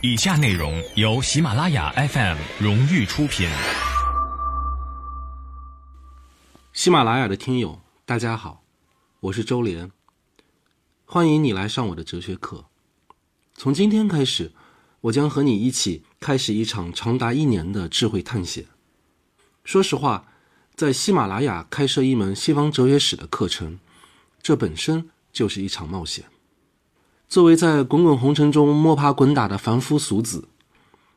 以下内容由喜马拉雅 FM 荣誉出品。喜马拉雅的听友，大家好，我是周连，欢迎你来上我的哲学课。从今天开始，我将和你一起开始一场长达一年的智慧探险。说实话，在喜马拉雅开设一门西方哲学史的课程，这本身就是一场冒险。作为在滚滚红尘中摸爬滚打的凡夫俗子，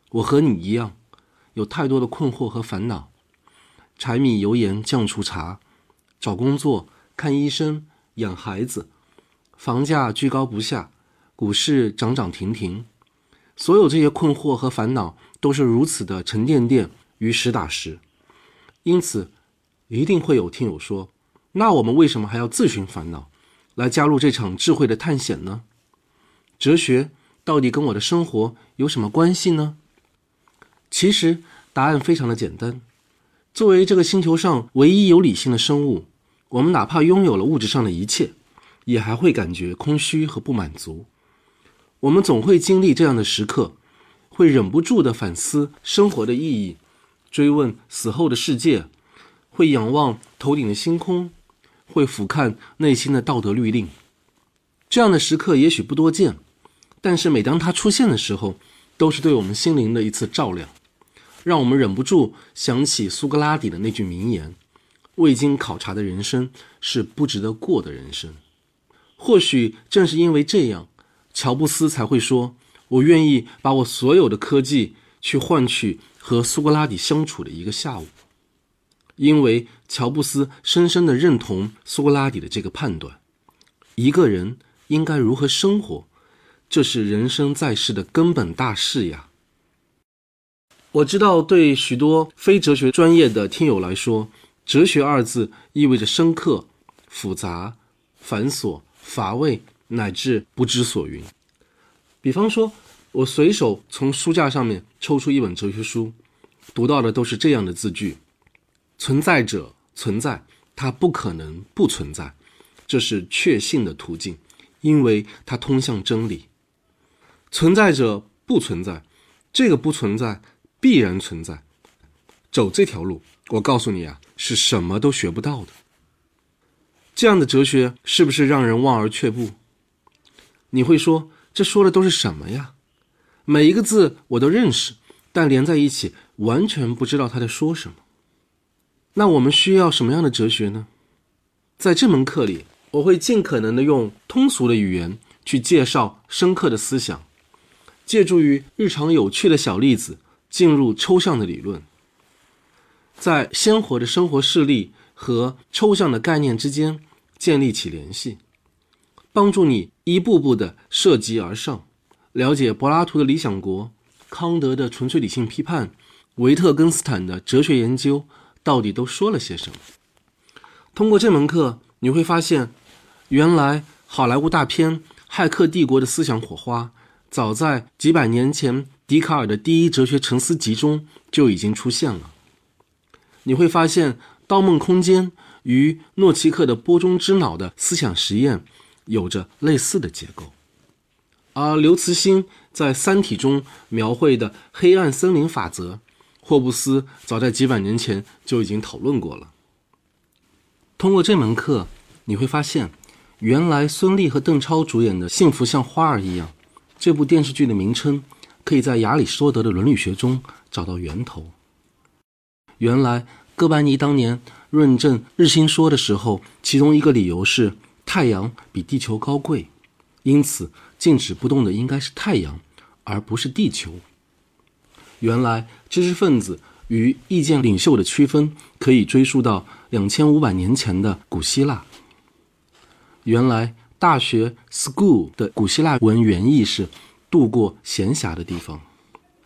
我和你一样，有太多的困惑和烦恼。柴米油盐酱醋茶，找工作、看医生、养孩子，房价居高不下，股市涨涨停停，所有这些困惑和烦恼都是如此的沉甸甸与实打实。因此，一定会有听友说：“那我们为什么还要自寻烦恼，来加入这场智慧的探险呢？”哲学到底跟我的生活有什么关系呢？其实答案非常的简单。作为这个星球上唯一有理性的生物，我们哪怕拥有了物质上的一切，也还会感觉空虚和不满足。我们总会经历这样的时刻，会忍不住的反思生活的意义，追问死后的世界，会仰望头顶的星空，会俯瞰内心的道德律令。这样的时刻也许不多见。但是每当它出现的时候，都是对我们心灵的一次照亮，让我们忍不住想起苏格拉底的那句名言：“未经考察的人生是不值得过的人生。”或许正是因为这样，乔布斯才会说：“我愿意把我所有的科技去换取和苏格拉底相处的一个下午。”因为乔布斯深深的认同苏格拉底的这个判断：一个人应该如何生活。这是人生在世的根本大事呀！我知道，对许多非哲学专业的听友来说，“哲学”二字意味着深刻、复杂、繁琐、乏味，乃至不知所云。比方说，我随手从书架上面抽出一本哲学书，读到的都是这样的字句：“存在者存在，它不可能不存在，这是确信的途径，因为它通向真理。”存在者不存在，这个不存在必然存在。走这条路，我告诉你啊，是什么都学不到的。这样的哲学是不是让人望而却步？你会说，这说的都是什么呀？每一个字我都认识，但连在一起完全不知道他在说什么。那我们需要什么样的哲学呢？在这门课里，我会尽可能的用通俗的语言去介绍深刻的思想。借助于日常有趣的小例子，进入抽象的理论，在鲜活的生活事例和抽象的概念之间建立起联系，帮助你一步步的涉及而上，了解柏拉图的理想国、康德的纯粹理性批判、维特根斯坦的哲学研究到底都说了些什么。通过这门课，你会发现，原来好莱坞大片《骇客帝国》的思想火花。早在几百年前，笛卡尔的第一哲学沉思集中就已经出现了。你会发现，《盗梦空间》与诺奇克的波中之脑的思想实验有着类似的结构，而刘慈欣在《三体》中描绘的黑暗森林法则，霍布斯早在几百年前就已经讨论过了。通过这门课，你会发现，原来孙俪和邓超主演的《幸福像花儿一样》。这部电视剧的名称，可以在亚里士多德的伦理学中找到源头。原来哥白尼当年论证日心说的时候，其中一个理由是太阳比地球高贵，因此静止不动的应该是太阳，而不是地球。原来知识分子与意见领袖的区分，可以追溯到两千五百年前的古希腊。原来。大学 school 的古希腊文原意是“度过闲暇的地方”，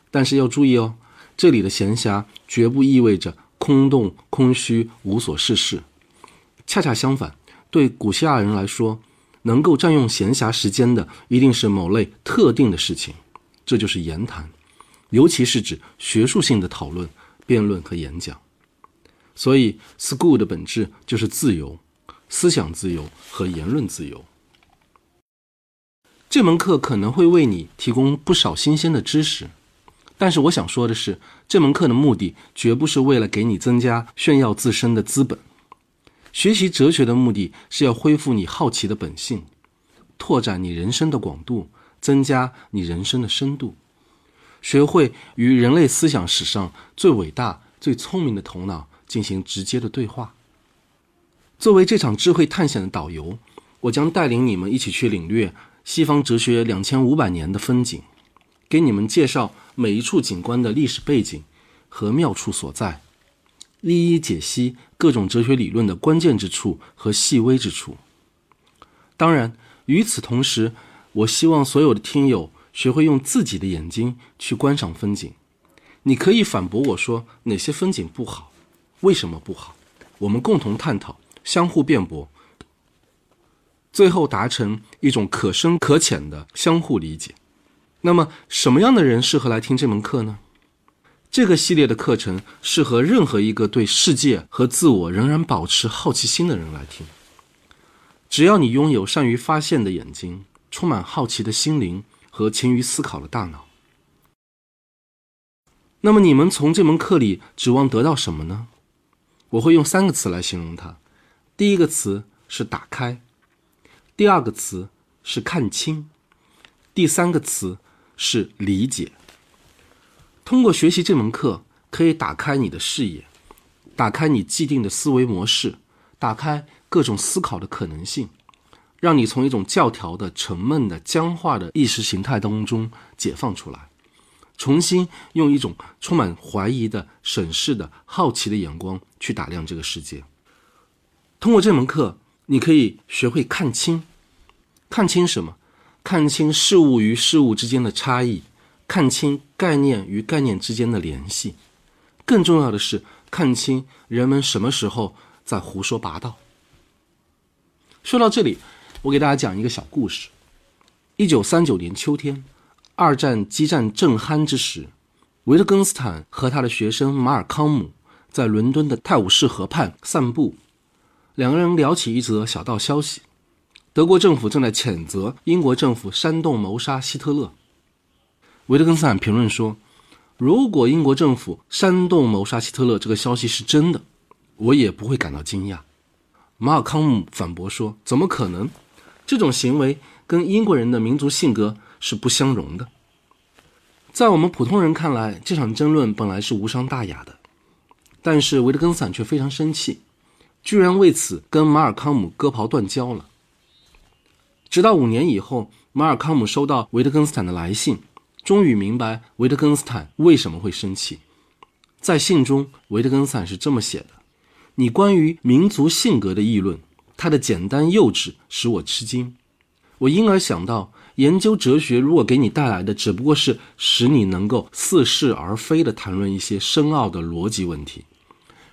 但是要注意哦，这里的闲暇绝不意味着空洞、空虚、无所事事。恰恰相反，对古希腊人来说，能够占用闲暇时间的一定是某类特定的事情，这就是言谈，尤其是指学术性的讨论、辩论和演讲。所以，school 的本质就是自由、思想自由和言论自由。这门课可能会为你提供不少新鲜的知识，但是我想说的是，这门课的目的绝不是为了给你增加炫耀自身的资本。学习哲学的目的是要恢复你好奇的本性，拓展你人生的广度，增加你人生的深度，学会与人类思想史上最伟大、最聪明的头脑进行直接的对话。作为这场智慧探险的导游，我将带领你们一起去领略西方哲学两千五百年的风景，给你们介绍每一处景观的历史背景和妙处所在。一一解析各种哲学理论的关键之处和细微之处。当然，与此同时，我希望所有的听友学会用自己的眼睛去观赏风景。你可以反驳我说哪些风景不好，为什么不好？我们共同探讨，相互辩驳，最后达成一种可深可浅的相互理解。那么，什么样的人适合来听这门课呢？这个系列的课程适合任何一个对世界和自我仍然保持好奇心的人来听。只要你拥有善于发现的眼睛、充满好奇的心灵和勤于思考的大脑，那么你们从这门课里指望得到什么呢？我会用三个词来形容它：第一个词是打开，第二个词是看清，第三个词是理解。通过学习这门课，可以打开你的视野，打开你既定的思维模式，打开各种思考的可能性，让你从一种教条的、沉闷的、僵化的意识形态当中解放出来，重新用一种充满怀疑的、审视的、好奇的眼光去打量这个世界。通过这门课，你可以学会看清，看清什么？看清事物与事物之间的差异。看清概念与概念之间的联系，更重要的是看清人们什么时候在胡说八道。说到这里，我给大家讲一个小故事：一九三九年秋天，二战激战正酣之时，维特根斯坦和他的学生马尔康姆在伦敦的泰晤士河畔散步，两个人聊起一则小道消息：德国政府正在谴责英国政府煽动谋杀希特勒。维特根斯坦评论说：“如果英国政府煽动谋杀希特勒这个消息是真的，我也不会感到惊讶。”马尔康姆反驳说：“怎么可能？这种行为跟英国人的民族性格是不相容的。”在我们普通人看来，这场争论本来是无伤大雅的，但是维特根斯坦却非常生气，居然为此跟马尔康姆割袍断交了。直到五年以后，马尔康姆收到维特根斯坦的来信。终于明白维特根斯坦为什么会生气。在信中，维特根斯坦是这么写的：“你关于民族性格的议论，它的简单幼稚使我吃惊。我因而想到，研究哲学如果给你带来的只不过是使你能够似是而非地谈论一些深奥的逻辑问题，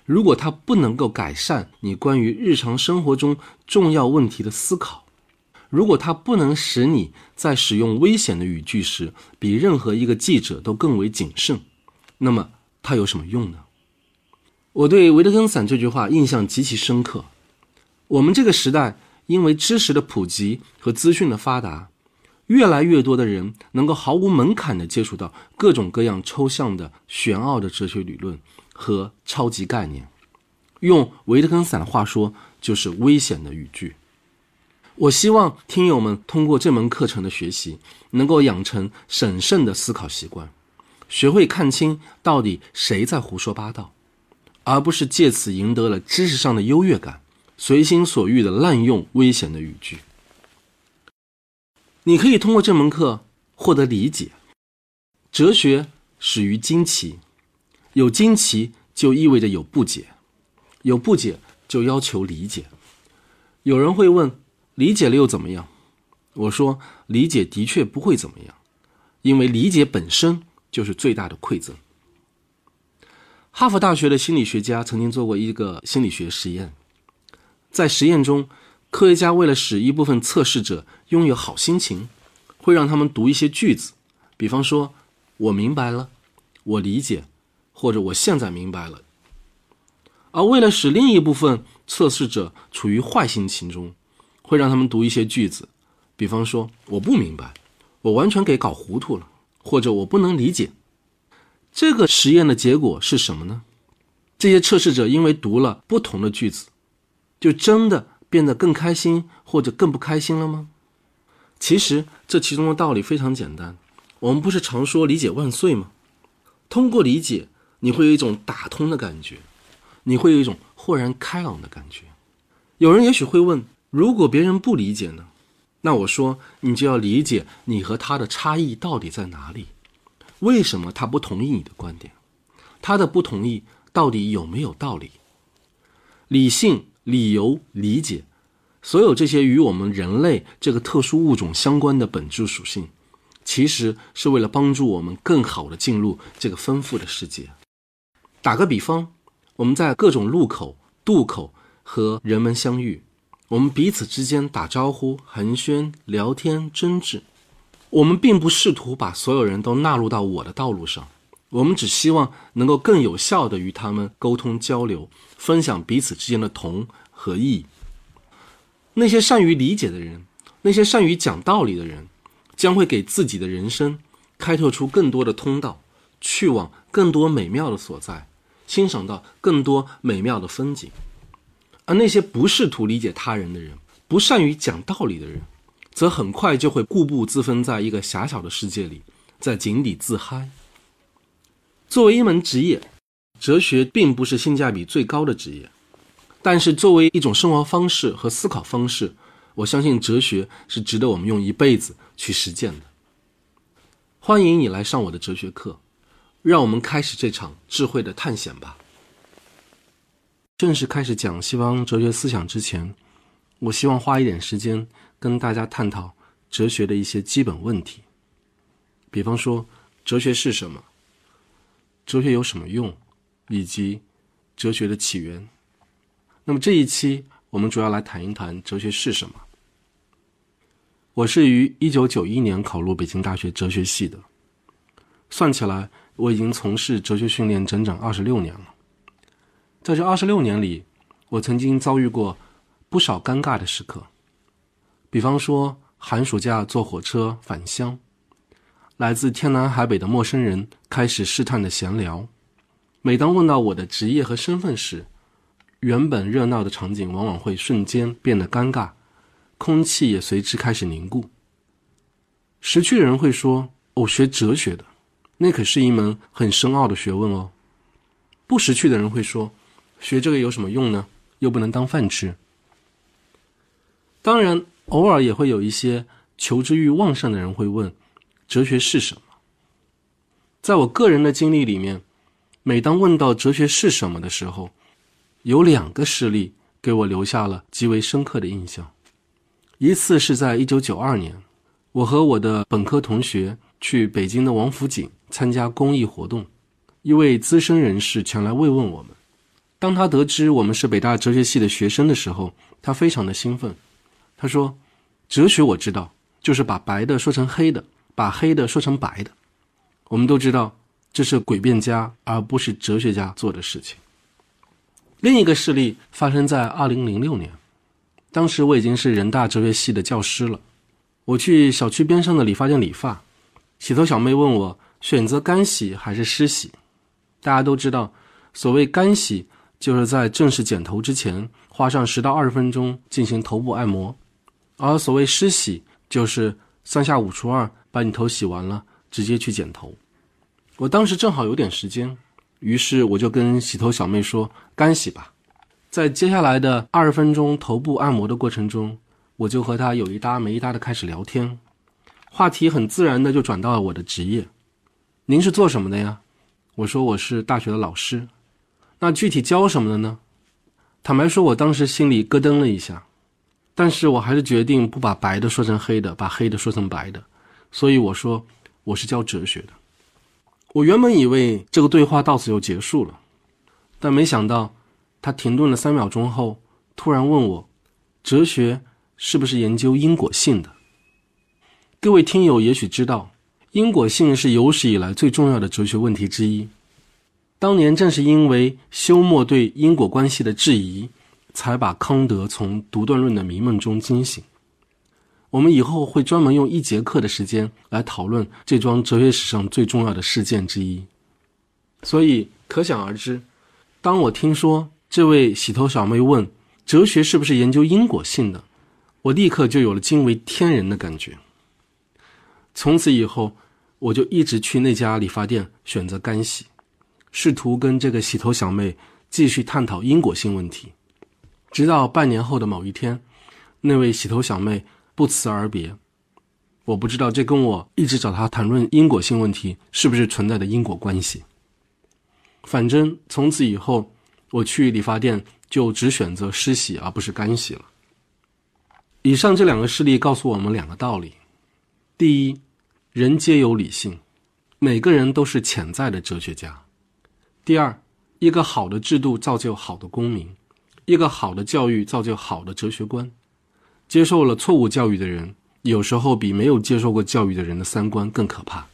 如果它不能够改善你关于日常生活中重要问题的思考。”如果它不能使你在使用危险的语句时比任何一个记者都更为谨慎，那么它有什么用呢？我对维特根斯坦这句话印象极其深刻。我们这个时代因为知识的普及和资讯的发达，越来越多的人能够毫无门槛地接触到各种各样抽象的、玄奥的哲学理论和超级概念。用维特根斯坦的话说，就是危险的语句。我希望听友们通过这门课程的学习，能够养成审慎的思考习惯，学会看清到底谁在胡说八道，而不是借此赢得了知识上的优越感，随心所欲的滥用危险的语句。你可以通过这门课获得理解。哲学始于惊奇，有惊奇就意味着有不解，有不解就要求理解。有人会问。理解了又怎么样？我说，理解的确不会怎么样，因为理解本身就是最大的馈赠。哈佛大学的心理学家曾经做过一个心理学实验，在实验中，科学家为了使一部分测试者拥有好心情，会让他们读一些句子，比方说“我明白了”“我理解”或者“我现在明白了”，而为了使另一部分测试者处于坏心情中。会让他们读一些句子，比方说“我不明白”，我完全给搞糊涂了，或者我不能理解。这个实验的结果是什么呢？这些测试者因为读了不同的句子，就真的变得更开心或者更不开心了吗？其实这其中的道理非常简单。我们不是常说“理解万岁”吗？通过理解，你会有一种打通的感觉，你会有一种豁然开朗的感觉。有人也许会问：如果别人不理解呢？那我说，你就要理解你和他的差异到底在哪里，为什么他不同意你的观点，他的不同意到底有没有道理？理性、理由、理解。所有这些与我们人类这个特殊物种相关的本质属性，其实是为了帮助我们更好的进入这个丰富的世界。打个比方，我们在各种路口、渡口和人们相遇，我们彼此之间打招呼、寒暄、聊天、争执。我们并不试图把所有人都纳入到我的道路上，我们只希望能够更有效地与他们沟通交流，分享彼此之间的同和异。那些善于理解的人，那些善于讲道理的人，将会给自己的人生开拓出更多的通道，去往更多美妙的所在，欣赏到更多美妙的风景。而那些不试图理解他人的人，不善于讲道理的人，则很快就会固步自封在一个狭小的世界里，在井底自嗨。作为一门职业，哲学并不是性价比最高的职业。但是，作为一种生活方式和思考方式，我相信哲学是值得我们用一辈子去实践的。欢迎你来上我的哲学课，让我们开始这场智慧的探险吧。正式开始讲西方哲学思想之前，我希望花一点时间跟大家探讨哲学的一些基本问题。比方说，哲学是什么？哲学有什么用？以及哲学的起源。那么这一期我们主要来谈一谈哲学是什么。我是于一九九一年考入北京大学哲学系的，算起来我已经从事哲学训练整整二十六年了。在这二十六年里，我曾经遭遇过不少尴尬的时刻，比方说寒暑假坐火车返乡，来自天南海北的陌生人开始试探的闲聊，每当问到我的职业和身份时。原本热闹的场景往往会瞬间变得尴尬，空气也随之开始凝固。识趣的人会说：“哦，学哲学的，那可是一门很深奥的学问哦。”不识趣的人会说：“学这个有什么用呢？又不能当饭吃。”当然，偶尔也会有一些求知欲旺盛的人会问：“哲学是什么？”在我个人的经历里面，每当问到哲学是什么的时候，有两个事例给我留下了极为深刻的印象。一次是在一九九二年，我和我的本科同学去北京的王府井参加公益活动，一位资深人士前来慰问我们。当他得知我们是北大哲学系的学生的时候，他非常的兴奋。他说：“哲学我知道，就是把白的说成黑的，把黑的说成白的。我们都知道，这是诡辩家而不是哲学家做的事情。”另一个事例发生在二零零六年，当时我已经是人大哲学系的教师了。我去小区边上的理发店理发，洗头小妹问我选择干洗还是湿洗。大家都知道，所谓干洗就是在正式剪头之前花上十到二十分钟进行头部按摩，而所谓湿洗就是三下五除二把你头洗完了直接去剪头。我当时正好有点时间。于是我就跟洗头小妹说：“干洗吧。”在接下来的二十分钟头部按摩的过程中，我就和她有一搭没一搭的开始聊天，话题很自然的就转到了我的职业。您是做什么的呀？我说我是大学的老师。那具体教什么的呢？坦白说，我当时心里咯噔了一下，但是我还是决定不把白的说成黑的，把黑的说成白的。所以我说我是教哲学的。我原本以为这个对话到此就结束了，但没想到，他停顿了三秒钟后，突然问我：“哲学是不是研究因果性的？”各位听友也许知道，因果性是有史以来最重要的哲学问题之一。当年正是因为休谟对因果关系的质疑，才把康德从独断论的迷梦中惊醒。我们以后会专门用一节课的时间来讨论这桩哲学史上最重要的事件之一。所以可想而知，当我听说这位洗头小妹问哲学是不是研究因果性的，我立刻就有了惊为天人的感觉。从此以后，我就一直去那家理发店选择干洗，试图跟这个洗头小妹继续探讨因果性问题。直到半年后的某一天，那位洗头小妹不辞而别。我不知道这跟我一直找她谈论因果性问题是不是存在的因果关系。反正从此以后，我去理发店就只选择湿洗而不是干洗了。以上这两个事例告诉我们两个道理：第一，人皆有理性，每个人都是潜在的哲学家；第二，一个好的制度造就好的公民。一个好的教育造就好的哲学观，接受了错误教育的人，有时候比没有接受过教育的人的三观更可怕。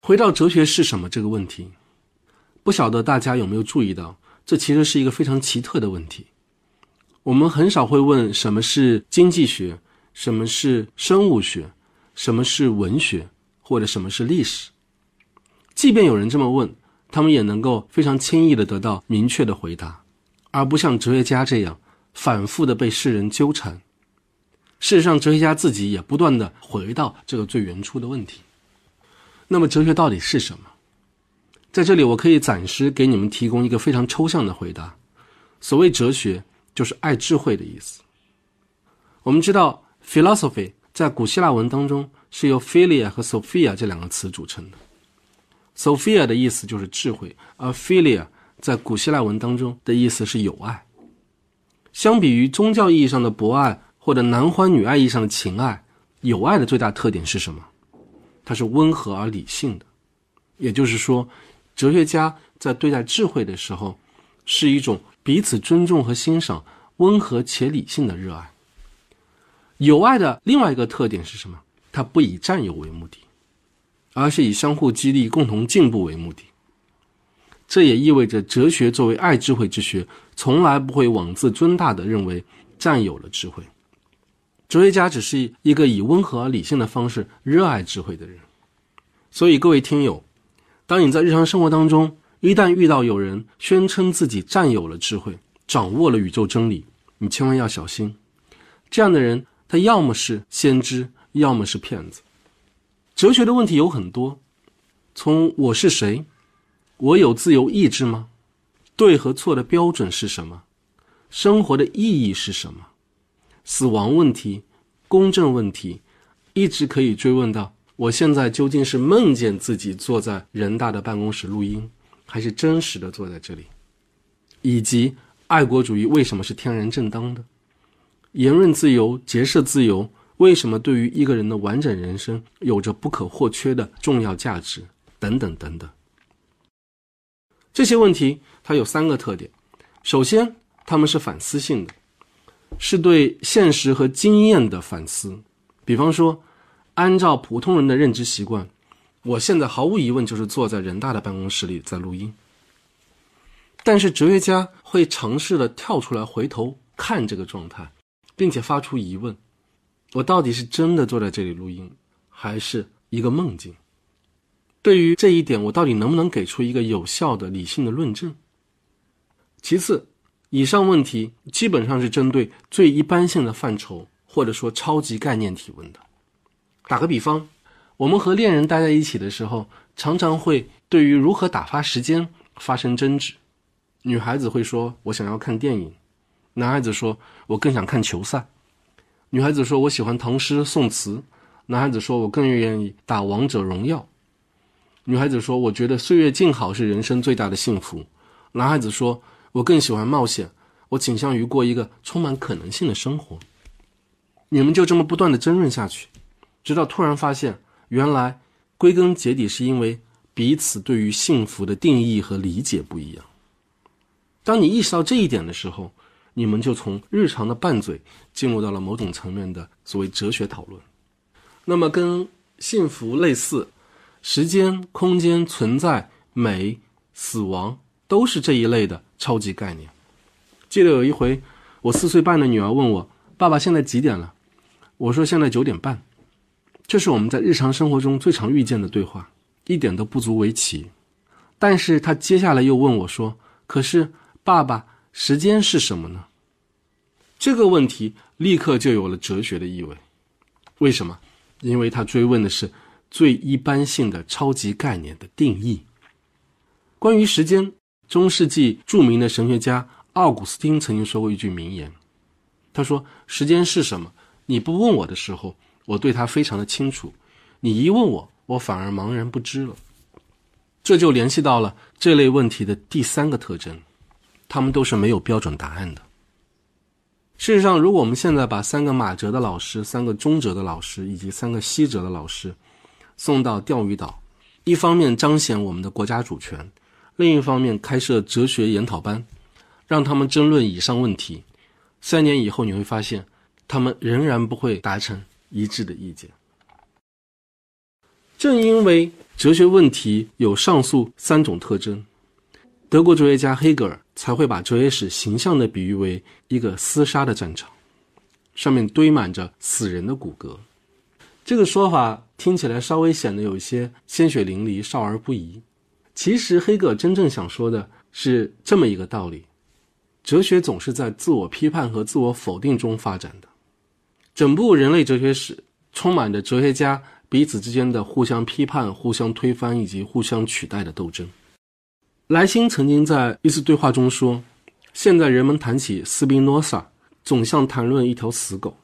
回到哲学是什么这个问题，不晓得大家有没有注意到，这其实是一个非常奇特的问题。我们很少会问什么是经济学，什么是生物学，什么是文学，或者什么是历史。即便有人这么问，他们也能够非常轻易的得到明确的回答。而不像哲学家这样反复的被世人纠缠。事实上，哲学家自己也不断的回到这个最原初的问题。那么，哲学到底是什么？在这里，我可以暂时给你们提供一个非常抽象的回答。所谓哲学，就是爱智慧的意思。我们知道，philosophy 在古希腊文当中是由 philia 和 sophia 这两个词组成的。sophia 的意思就是智慧，而 philia。在古希腊文当中的意思是友爱。相比于宗教意义上的博爱或者男欢女爱意义上的情爱，友爱的最大特点是什么？它是温和而理性的。也就是说，哲学家在对待智慧的时候，是一种彼此尊重和欣赏、温和且理性的热爱。友爱的另外一个特点是什么？它不以占有为目的，而是以相互激励、共同进步为目的。这也意味着，哲学作为爱智慧之学，从来不会妄自尊大的认为占有了智慧。哲学家只是一个以温和而理性的方式热爱智慧的人。所以，各位听友，当你在日常生活当中一旦遇到有人宣称自己占有了智慧，掌握了宇宙真理，你千万要小心。这样的人，他要么是先知，要么是骗子。哲学的问题有很多，从我是谁。我有自由意志吗？对和错的标准是什么？生活的意义是什么？死亡问题、公正问题，一直可以追问到：我现在究竟是梦见自己坐在人大的办公室录音，还是真实的坐在这里？以及爱国主义为什么是天然正当的？言论自由、结社自由为什么对于一个人的完整人生有着不可或缺的重要价值？等等等等。这些问题它有三个特点：首先，他们是反思性的，是对现实和经验的反思。比方说，按照普通人的认知习惯，我现在毫无疑问就是坐在人大的办公室里在录音。但是哲学家会尝试的跳出来回头看这个状态，并且发出疑问：我到底是真的坐在这里录音，还是一个梦境？对于这一点，我到底能不能给出一个有效的理性的论证？其次，以上问题基本上是针对最一般性的范畴，或者说超级概念提问的。打个比方，我们和恋人待在一起的时候，常常会对于如何打发时间发生争执。女孩子会说：“我想要看电影。”男孩子说：“我更想看球赛。”女孩子说：“我喜欢唐诗宋词。”男孩子说：“我更愿意打王者荣耀。”女孩子说：“我觉得岁月静好是人生最大的幸福。”男孩子说：“我更喜欢冒险，我倾向于过一个充满可能性的生活。”你们就这么不断的争论下去，直到突然发现，原来归根结底是因为彼此对于幸福的定义和理解不一样。当你意识到这一点的时候，你们就从日常的拌嘴进入到了某种层面的所谓哲学讨论。那么，跟幸福类似。时间、空间、存在、美、死亡，都是这一类的超级概念。记得有一回，我四岁半的女儿问我：“爸爸，现在几点了？”我说现在九点半。这是我们在日常生活中最常遇见的对话，一点都不足为奇。但是他接下来又问我说：“可是，爸爸，时间是什么呢？”这个问题立刻就有了哲学的意味。为什么？因为他追问的是最一般性的超级概念的定义。关于时间，中世纪著名的神学家奥古斯丁曾经说过一句名言，他说：“时间是什么？你不问我的时候。”我对他非常的清楚，你一问我，我反而茫然不知了。这就联系到了这类问题的第三个特征，他们都是没有标准答案的。事实上，如果我们现在把三个马哲的老师、三个中哲的老师以及三个西哲的老师送到钓鱼岛，一方面彰显我们的国家主权，另一方面开设哲学研讨班，让他们争论以上问题，三年以后你会发现，他们仍然不会达成。一致的意见。正因为哲学问题有上述三种特征，德国哲学家黑格尔才会把哲学史形象地比喻为一个厮杀的战场，上面堆满着死人的骨骼。这个说法听起来稍微显得有些鲜血淋漓、少儿不宜。其实，黑格尔真正想说的是这么一个道理：哲学总是在自我批判和自我否定中发展的。整部人类哲学史充满着哲学家彼此之间的互相批判、互相推翻以及互相取代的斗争。莱辛曾经在一次对话中说：“现在人们谈起斯宾诺萨，总像谈论一条死狗。”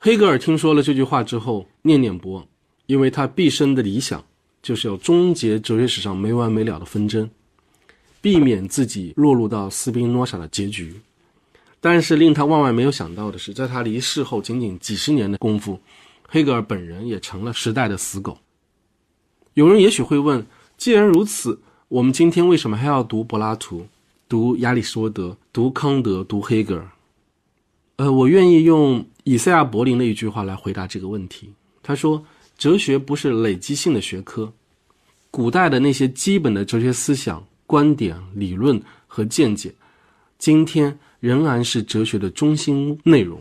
黑格尔听说了这句话之后念念不忘，因为他毕生的理想就是要终结哲学史上没完没了的纷争，避免自己落入到斯宾诺萨的结局。但是令他万万没有想到的是，在他离世后仅仅几十年的功夫，黑格尔本人也成了时代的死狗。有人也许会问：既然如此，我们今天为什么还要读柏拉图、读亚里士多德、读康德、读黑格尔？呃，我愿意用以赛亚·柏林的一句话来回答这个问题。他说：“哲学不是累积性的学科，古代的那些基本的哲学思想、观点、理论和见解，今天。”仍然是哲学的中心内容。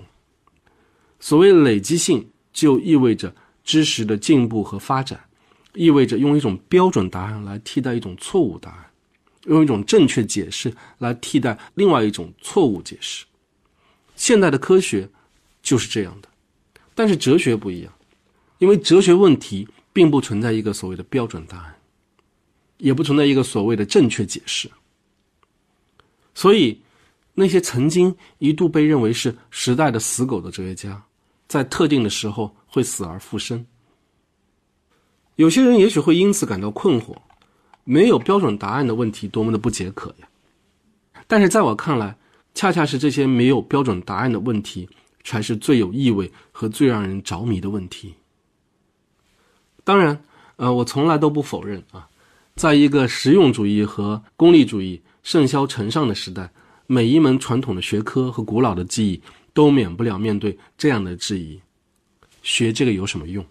所谓累积性，就意味着知识的进步和发展，意味着用一种标准答案来替代一种错误答案，用一种正确解释来替代另外一种错误解释。现代的科学就是这样的，但是哲学不一样，因为哲学问题并不存在一个所谓的标准答案，也不存在一个所谓的正确解释，所以。那些曾经一度被认为是时代的死狗的哲学家，在特定的时候会死而复生。有些人也许会因此感到困惑：没有标准答案的问题多么的不解渴呀！但是在我看来，恰恰是这些没有标准答案的问题，才是最有意味和最让人着迷的问题。当然，呃，我从来都不否认啊，在一个实用主义和功利主义盛嚣尘上的时代。每一门传统的学科和古老的技艺都免不了面对这样的质疑：学这个有什么用？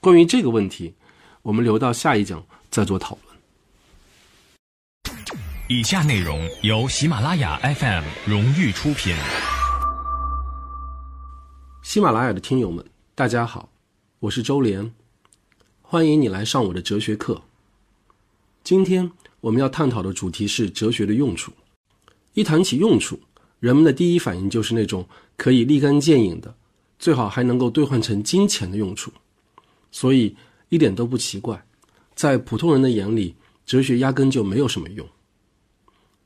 关于这个问题，我们留到下一讲再做讨论。以下内容由喜马拉雅 FM 荣誉出品。喜马拉雅的听友们，大家好，我是周连，欢迎你来上我的哲学课。今天我们要探讨的主题是哲学的用处。一谈起用处，人们的第一反应就是那种可以立竿见影的，最好还能够兑换成金钱的用处。所以一点都不奇怪，在普通人的眼里，哲学压根就没有什么用。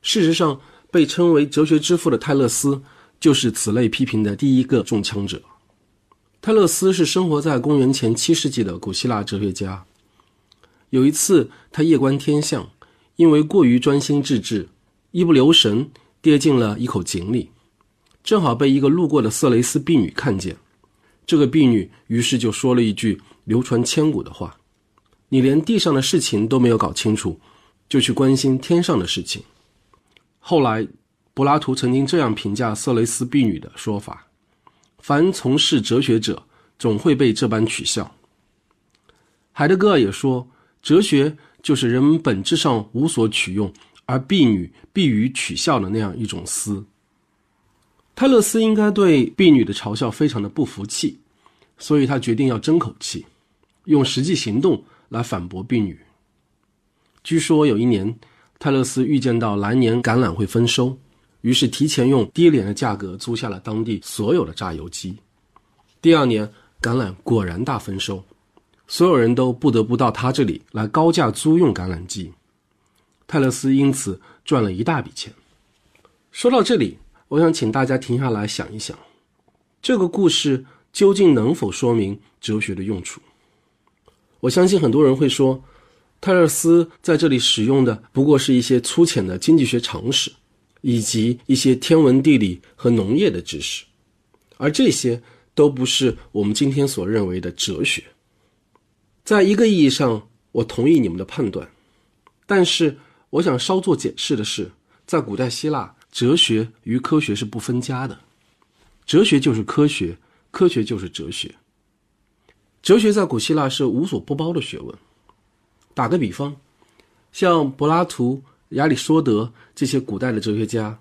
事实上，被称为哲学之父的泰勒斯就是此类批评的第一个中枪者。泰勒斯是生活在公元前七世纪的古希腊哲学家。有一次，他夜观天象，因为过于专心致志，一不留神。跌进了一口井里，正好被一个路过的色雷斯婢女看见。这个婢女于是就说了一句流传千古的话：“你连地上的事情都没有搞清楚，就去关心天上的事情。”后来，柏拉图曾经这样评价色雷斯婢女的说法：“凡从事哲学者，总会被这般取笑。”海德格尔也说：“哲学就是人们本质上无所取用。”而婢女避于取笑的那样一种思。泰勒斯应该对婢女的嘲笑非常的不服气，所以他决定要争口气，用实际行动来反驳婢女。据说有一年，泰勒斯预见到来年橄榄会丰收，于是提前用低廉的价格租下了当地所有的榨油机。第二年，橄榄果然大丰收，所有人都不得不到他这里来高价租用橄榄机。泰勒斯因此赚了一大笔钱。说到这里。我想请大家停下来想一想，这个故事究竟能否说明哲学的用处？我相信很多人会说，泰勒斯在这里使用的不过是一些粗浅的经济学常识，以及一些天文地理和农业的知识，而这些都不是我们今天所认为的哲学。在一个意义上，我同意你们的判断，但是我想稍作解释的是，在古代希腊。哲学与科学是不分家的，哲学就是科学，科学就是哲学。哲学在古希腊是无所不包的学问。打个比方，像柏拉图、亚里士多德这些古代的哲学家，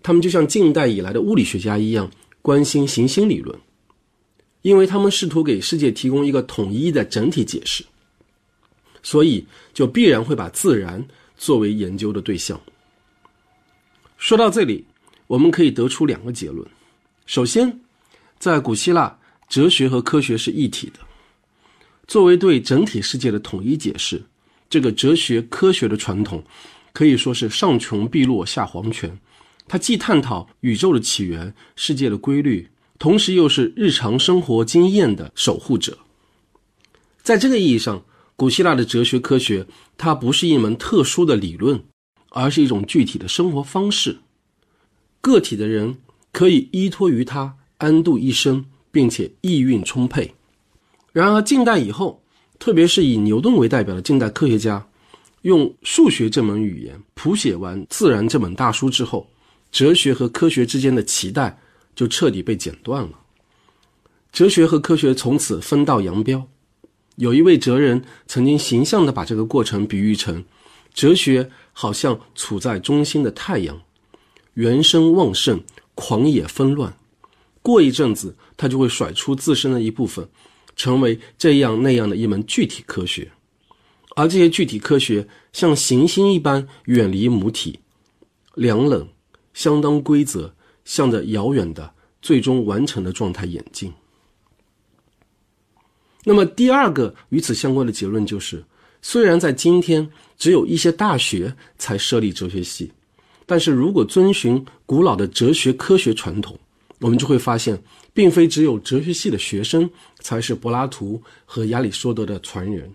他们就像近代以来的物理学家一样，关心行星理论，因为他们试图给世界提供一个统一的整体解释，所以就必然会把自然作为研究的对象。说到这里，我们可以得出两个结论：首先，在古希腊，哲学和科学是一体的。作为对整体世界的统一解释，这个哲学科学的传统可以说是上穷碧落下黄泉。它既探讨宇宙的起源、世界的规律，同时又是日常生活经验的守护者。在这个意义上，古希腊的哲学科学它不是一门特殊的理论。而是一种具体的生活方式，个体的人可以依托于它安度一生，并且意蕴充沛。然而，近代以后，特别是以牛顿为代表的近代科学家，用数学这门语言谱写完《自然》这本大书之后，哲学和科学之间的脐带就彻底被剪断了。哲学和科学从此分道扬镳。有一位哲人曾经形象地把这个过程比喻成。哲学好像处在中心的太阳，原生旺盛，狂野纷乱。过一阵子，它就会甩出自身的一部分，成为这样那样的一门具体科学。而这些具体科学像行星一般远离母体，凉冷，相当规则，向着遥远的最终完成的状态演进。那么，第二个与此相关的结论就是。虽然在今天只有一些大学才设立哲学系，但是如果遵循古老的哲学科学传统，我们就会发现，并非只有哲学系的学生才是柏拉图和亚里士多德的传人。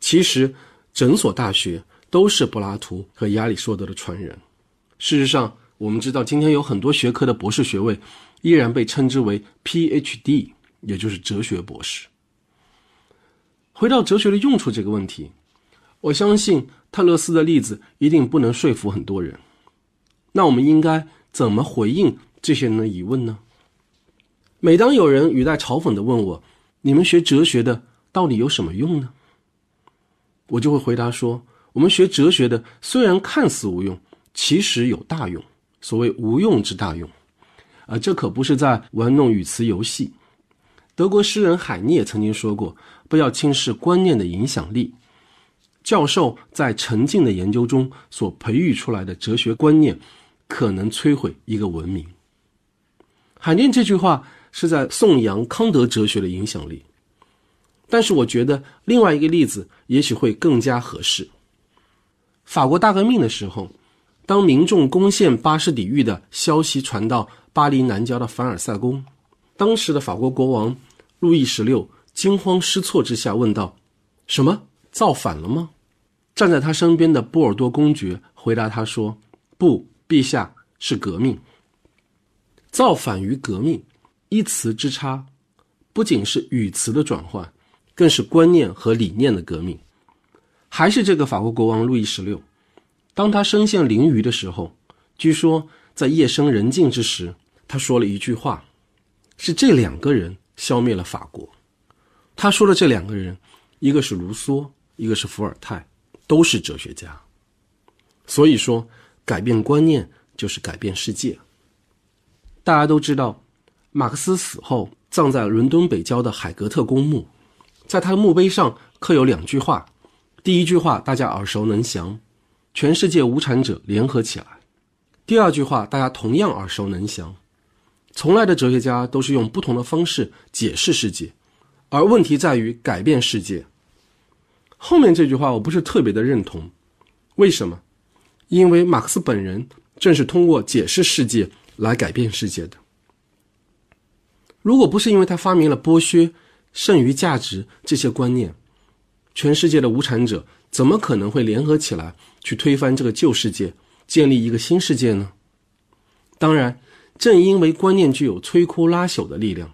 其实，整所大学都是柏拉图和亚里士多德的传人。事实上，我们知道今天有很多学科的博士学位依然被称之为 PhD，也就是哲学博士。回到哲学的用处这个问题，我相信泰勒斯的例子一定不能说服很多人。那我们应该怎么回应这些人的疑问呢？每当有人语带嘲讽的问我：“你们学哲学的到底有什么用呢？”我就会回答说：“我们学哲学的虽然看似无用，其实有大用。所谓无用之大用，啊，这可不是在玩弄语词游戏。”德国诗人海涅曾经说过：“不要轻视观念的影响力。”教授在沉静的研究中所培育出来的哲学观念，可能摧毁一个文明。海涅这句话是在颂扬康德哲学的影响力，但是我觉得另外一个例子也许会更加合适。法国大革命的时候，当民众攻陷巴士底狱的消息传到巴黎南郊的凡尔赛宫，当时的法国国王。路易十六惊慌失措之下问道：“什么造反了吗？”站在他身边的波尔多公爵回答他说：“不，陛下是革命。造反与革命一词之差，不仅是语词的转换，更是观念和理念的革命。还是这个法国国王路易十六，当他身陷囹圄的时候，据说在夜深人静之时，他说了一句话，是这两个人。”消灭了法国。他说的这两个人，一个是卢梭，一个是伏尔泰，都是哲学家。所以说，改变观念就是改变世界。大家都知道，马克思死后葬在伦敦北郊的海格特公墓，在他的墓碑上刻有两句话，第一句话大家耳熟能详：“全世界无产者联合起来。”第二句话大家同样耳熟能详：“从来的哲学家都是用不同的方式解释世界，而问题在于改变世界。”后面这句话我不是特别的认同，为什么？因为马克思本人正是通过解释世界来改变世界的。如果不是因为他发明了剥削、剩余价值这些观念，全世界的无产者怎么可能会联合起来去推翻这个旧世界，建立一个新世界呢？当然，正因为观念具有摧枯拉朽的力量，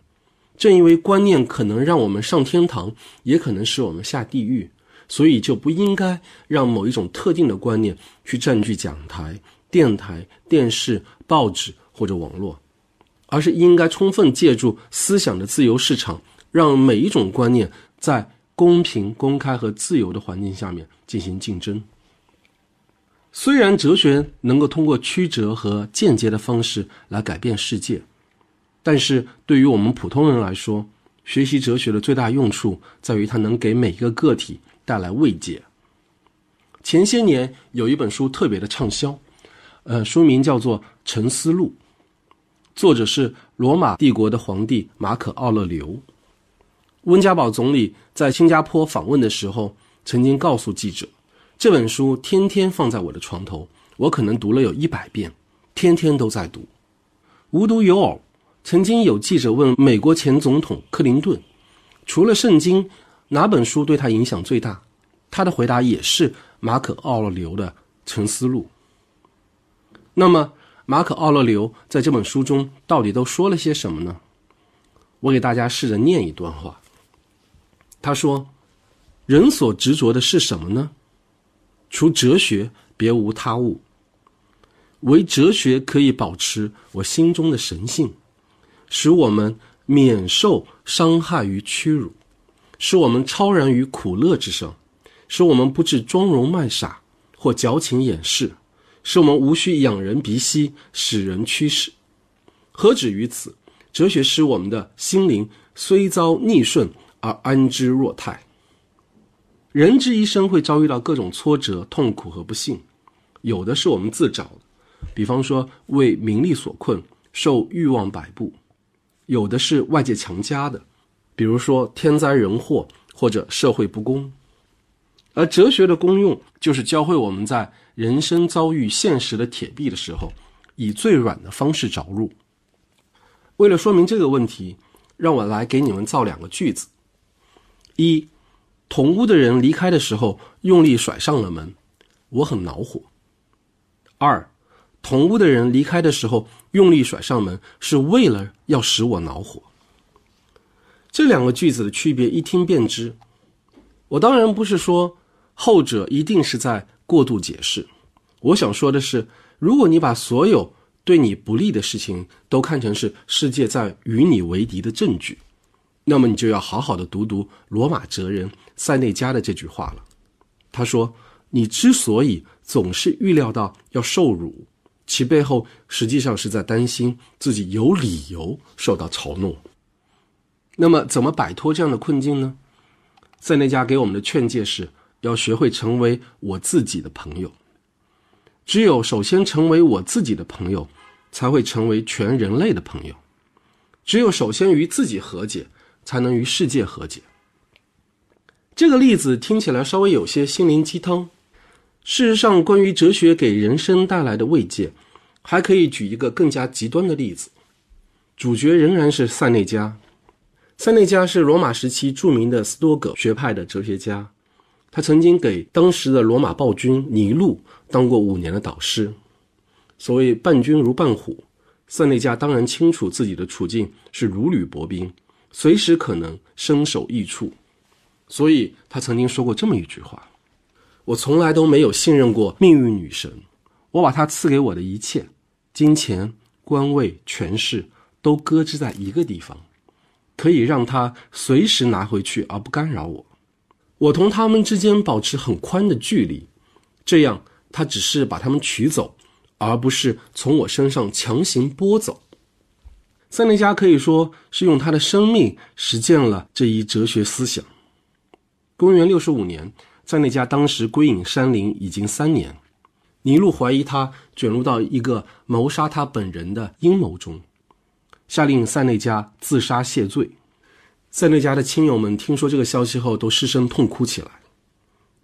正因为观念可能让我们上天堂，也可能使我们下地狱。所以就不应该让某一种特定的观念去占据讲台、电台、电视、报纸或者网络，而是应该充分借助思想的自由市场，让每一种观念在公平、公开和自由的环境下面进行竞争。虽然哲学能够通过曲折和间接的方式来改变世界，但是对于我们普通人来说，学习哲学的最大用处在于它能给每一个个体。带来慰藉。前些年有一本书特别的畅销，呃，书名叫做《沉思录》，作者是罗马帝国的皇帝马可·奥勒留。温家宝总理在新加坡访问的时候，曾经告诉记者，这本书天天放在我的床头，我可能读了有一百遍，天天都在读。无独有偶，曾经有记者问美国前总统克林顿，除了圣经。哪本书对他影响最大？他的回答也是马可·奥勒留的《沉思录》。那么，马可·奥勒留在这本书中到底都说了些什么呢？我给大家试着念一段话。他说：“人所执着的是什么呢？除哲学，别无他物。唯哲学可以保持我心中的神性，使我们免受伤害与屈辱。”使我们超然于苦乐之上，使我们不致装聋卖傻或矫情掩饰，使我们无需仰人鼻息，使人驱使。何止于此？哲学使我们的心灵虽遭逆顺而安之若泰。人之一生会遭遇到各种挫折、痛苦和不幸，有的是我们自找的，比方说为名利所困，受欲望摆布；有的是外界强加的。比如说天灾人祸或者社会不公，而哲学的功用就是教会我们在人生遭遇现实的铁壁的时候，以最软的方式着陆。为了说明这个问题，让我来给你们造两个句子：一，同屋的人离开的时候用力甩上了门，我很恼火；二，同屋的人离开的时候用力甩上门，是为了要使我恼火。这两个句子的区别一听便知。我当然不是说后者一定是在过度解释。我想说的是，如果你把所有对你不利的事情都看成是世界在与你为敌的证据，那么你就要好好的读读罗马哲人塞内加的这句话了。他说：“你之所以总是预料到要受辱，其背后实际上是在担心自己有理由受到嘲弄。”那么，怎么摆脱这样的困境呢？塞内加给我们的劝诫是要学会成为我自己的朋友。只有首先成为我自己的朋友，才会成为全人类的朋友。只有首先与自己和解，才能与世界和解。这个例子听起来稍微有些心灵鸡汤。事实上，关于哲学给人生带来的慰藉，还可以举一个更加极端的例子。主角仍然是塞内加。塞内加是罗马时期著名的斯多葛学派的哲学家，他曾经给当时的罗马暴君尼禄当过五年的导师。所谓“伴君如伴虎”，塞内加当然清楚自己的处境是如履薄冰，随时可能身首异处，所以他曾经说过这么一句话：“我从来都没有信任过命运女神，我把她赐给我的一切——金钱、官位、权势，都搁置在一个地方。”可以让她随时拿回去而不干扰我，我同他们之间保持很宽的距离，这样他只是把他们取走，而不是从我身上强行剥走。塞内加可以说是用他的生命实践了这一哲学思想。公元六十五年，塞内加当时归隐山林已经三年，尼禄怀疑他卷入到一个谋杀他本人的阴谋中，下令塞内加自杀谢罪。塞内加的亲友们听说这个消息后，都失声痛哭起来。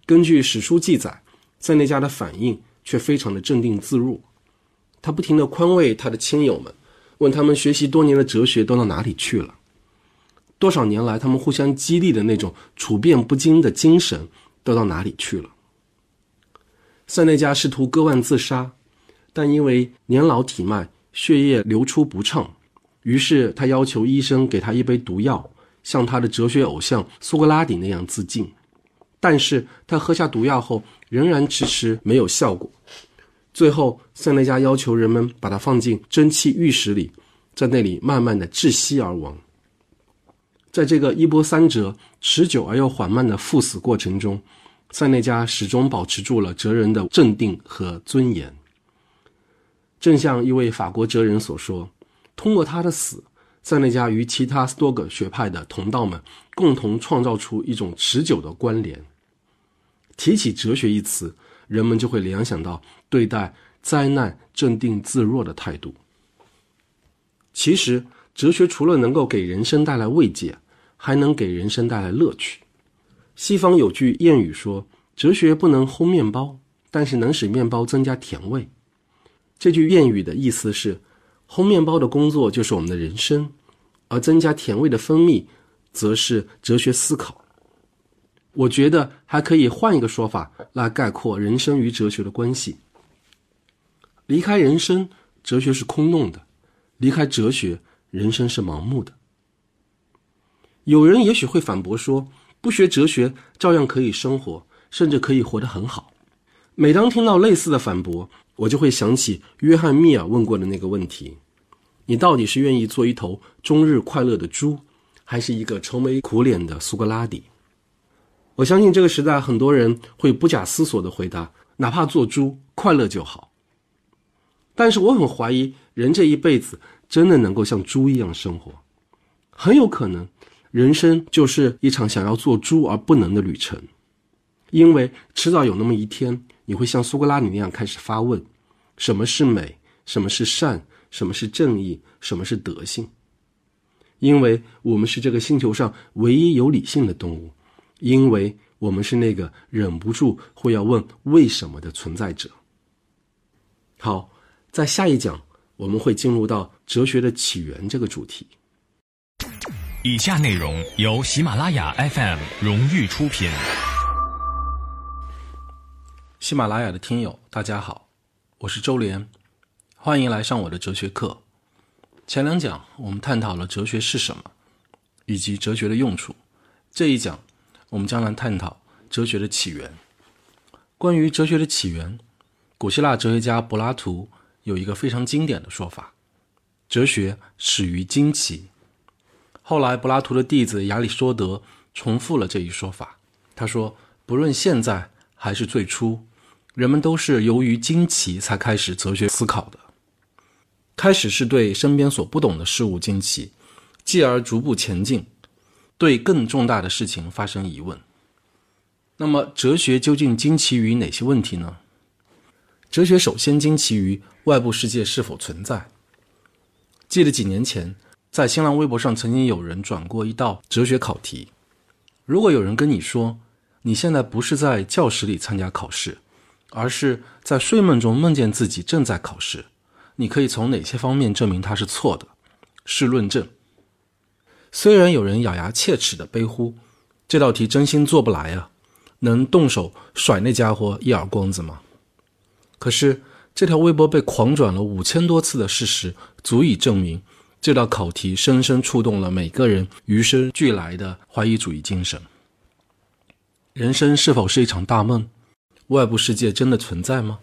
根据史书记载，塞内加的反应却非常的镇定自若，他不停地宽慰他的亲友们，问他们学习多年的哲学都到哪里去了。多少年来，他们互相激励的那种处变不惊的精神都到哪里去了？塞内加试图割腕自杀，但因为年老体迈，血液流出不畅，于是他要求医生给他一杯毒药，像他的哲学偶像苏格拉底那样自尽。但是他喝下毒药后，仍然迟迟没有效果。最后，塞内加要求人们把他放进蒸汽浴室里，在那里慢慢的窒息而亡。在这个一波三折、持久而又缓慢的赴死过程中，塞内加始终保持住了哲人的镇定和尊严。正像一位法国哲人所说：“通过他的死，塞内加与其他多个学派的同道们共同创造出一种持久的关联。”提起哲学一词，人们就会联想到对待灾难镇定自若的态度。其实，哲学除了能够给人生带来慰藉，还能给人生带来乐趣。西方有句谚语说：“哲学不能烘面包，但是能使面包增加甜味。”这句谚语的意思是，烘面包的工作就是我们的人生，而增加甜味的蜂蜜，则是哲学思考。我觉得还可以换一个说法来概括人生与哲学的关系：离开人生，哲学是空洞的；离开哲学，人生是盲目的。有人也许会反驳说，不学哲学照样可以生活，甚至可以活得很好。每当听到类似的反驳，我就会想起约翰·密尔问过的那个问题：你到底是愿意做一头终日快乐的猪，还是一个愁眉苦脸的苏格拉底？我相信这个时代很多人会不假思索地回答：哪怕做猪，快乐就好。但是我很怀疑，人这一辈子真的能够像猪一样生活，很有可能。人生就是一场想要做猪而不能的旅程，因为迟早有那么一天，你会像苏格拉底那样开始发问：什么是美？什么是善？什么是正义？什么是德性？因为我们是这个星球上唯一有理性的动物，因为我们是那个忍不住会要问为什么的存在者。好，在下一讲我们会进入到哲学的起源这个主题。以下内容由喜马拉雅 FM 荣誉出品。喜马拉雅的听友，大家好，我是周连，欢迎来上我的哲学课。前两讲我们探讨了哲学是什么，以及哲学的用处。这一讲我们将来探讨哲学的起源。关于哲学的起源，古希腊哲学家柏拉图有一个非常经典的说法：哲学始于惊奇。后来，柏拉图的弟子亚里士多德重复了这一说法。他说：“不论现在还是最初，人们都是由于惊奇才开始哲学思考的。开始是对身边所不懂的事物惊奇，继而逐步前进，对更重大的事情发生疑问。那么，哲学究竟惊奇于哪些问题呢？哲学首先惊奇于外部世界是否存在。记得几年前。”在新浪微博上，曾经有人转过一道哲学考题：如果有人跟你说，你现在不是在教室里参加考试，而是在睡梦中梦见自己正在考试，你可以从哪些方面证明他是错的？试论证。虽然有人咬牙切齿地悲呼：“这道题真心做不来啊，能动手甩那家伙一耳光子吗？”可是这条微博被狂转了五千多次的事实，足以证明。这道考题深深触动了每个人与生俱来的怀疑主义精神。人生是否是一场大梦？外部世界真的存在吗？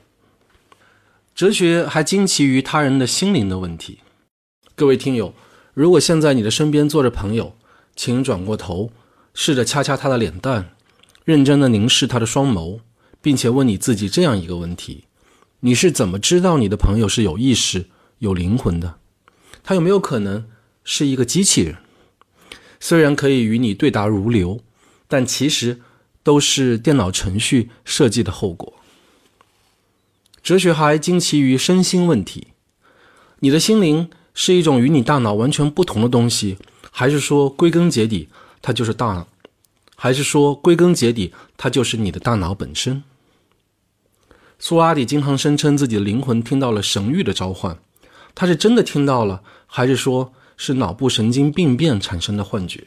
哲学还惊奇于他人的心灵的问题。各位听友，如果现在你的身边坐着朋友，请转过头，试着掐掐他的脸蛋，认真的凝视他的双眸，并且问你自己这样一个问题：你是怎么知道你的朋友是有意识、有灵魂的？他有没有可能是一个机器人？虽然可以与你对答如流，但其实都是电脑程序设计的后果。哲学还惊奇于身心问题：你的心灵是一种与你大脑完全不同的东西，还是说归根结底它就是大脑？还是说归根结底它就是你的大脑本身？苏拉底经常声称自己的灵魂听到了神谕的召唤，他是真的听到了，还是说是脑部神经病变产生的幻觉？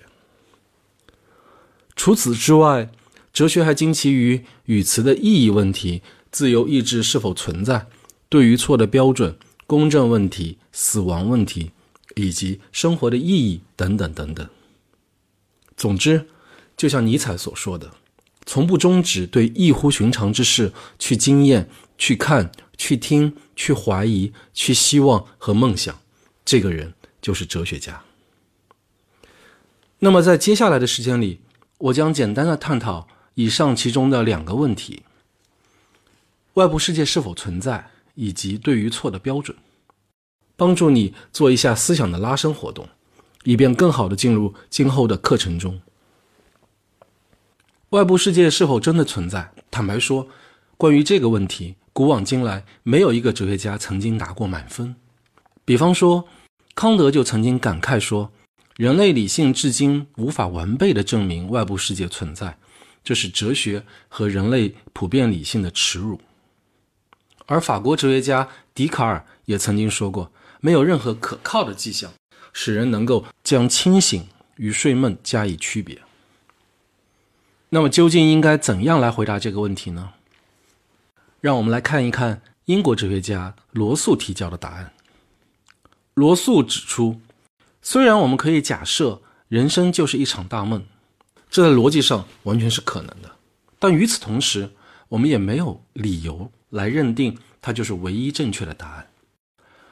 除此之外，哲学还惊奇于语词的意义问题、自由意志是否存在、对于错的标准、公正问题、死亡问题，以及生活的意义等等等等。总之。就像尼采所说的，从不终止对异乎寻常之事去经验、去看、去听、去怀疑、去希望和梦想，这个人就是哲学家。那么，在接下来的时间里，我将简单的探讨以上其中的两个问题：外部世界是否存在，以及对于错的标准，帮助你做一下思想的拉伸活动，以便更好的进入今后的课程中。外部世界是否真的存在？坦白说，关于这个问题，古往今来没有一个哲学家曾经拿过满分。比方说，康德就曾经感慨说：“人类理性至今无法完备的证明外部世界存在，这是哲学和人类普遍理性的耻辱。”而法国哲学家笛卡尔也曾经说过：“没有任何可靠的迹象使人能够将清醒与睡梦加以区别。”那么究竟应该怎样来回答这个问题呢？让我们来看一看英国哲学家罗素提交的答案。罗素指出，虽然我们可以假设人生就是一场大梦，这在逻辑上完全是可能的，但与此同时，我们也没有理由来认定它就是唯一正确的答案。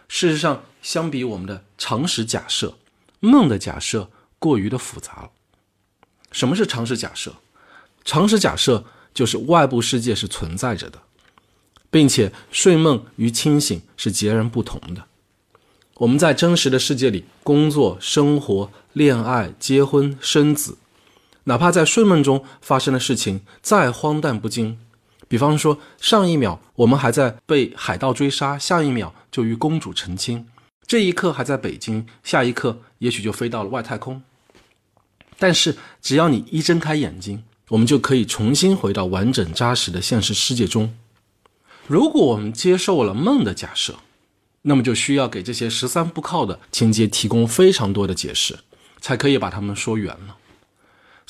事实上，相比我们的常识假设，梦的假设过于的复杂了。什么是常识假设？常识假设就是外部世界是存在着的，并且睡梦与清醒是截然不同的。我们在真实的世界里工作、生活、恋爱、结婚、生子，哪怕在睡梦中发生的事情再荒诞不经，比方说上一秒我们还在被海盗追杀，下一秒就与公主成亲，这一刻还在北京，下一刻也许就飞到了外太空。但是只要你一睁开眼睛，我们就可以重新回到完整扎实的现实世界中。如果我们接受了梦的假设，那么就需要给这些十三不靠的情节提供非常多的解释，才可以把它们说圆了。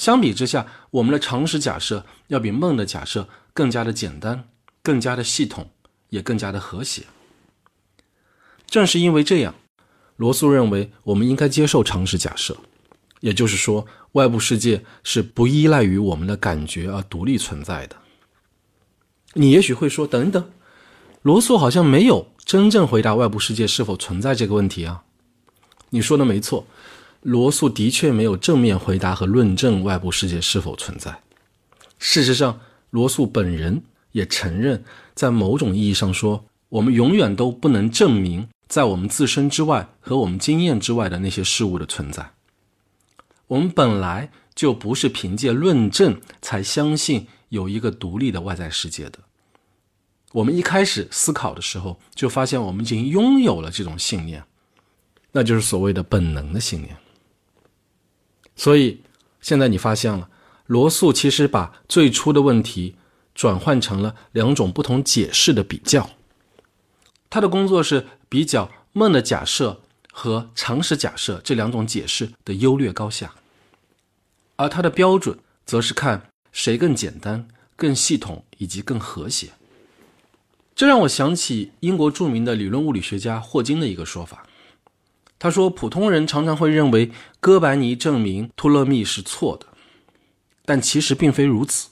相比之下，我们的常识假设要比梦的假设更加的简单、更加的系统，也更加的和谐。正是因为这样，罗素认为我们应该接受常识假设。也就是说，外部世界是不依赖于我们的感觉而独立存在的。你也许会说：“等一等，罗素好像没有真正回答外部世界是否存在这个问题啊。”你说的没错，罗素的确没有正面回答和论证外部世界是否存在。事实上，罗素本人也承认，在某种意义上说，我们永远都不能证明在我们自身之外和我们经验之外的那些事物的存在。我们本来就不是凭借论证才相信有一个独立的外在世界的。我们一开始思考的时候，就发现我们已经拥有了这种信念，那就是所谓的本能的信念。所以，现在你发现了，罗素其实把最初的问题转换成了两种不同解释的比较。他的工作是比较梦的假设和常识假设这两种解释的优劣高下。而他的标准则是看谁更简单、更系统以及更和谐。这让我想起英国著名的理论物理学家霍金的一个说法。他说：“普通人常常会认为哥白尼证明托勒密是错的，但其实并非如此。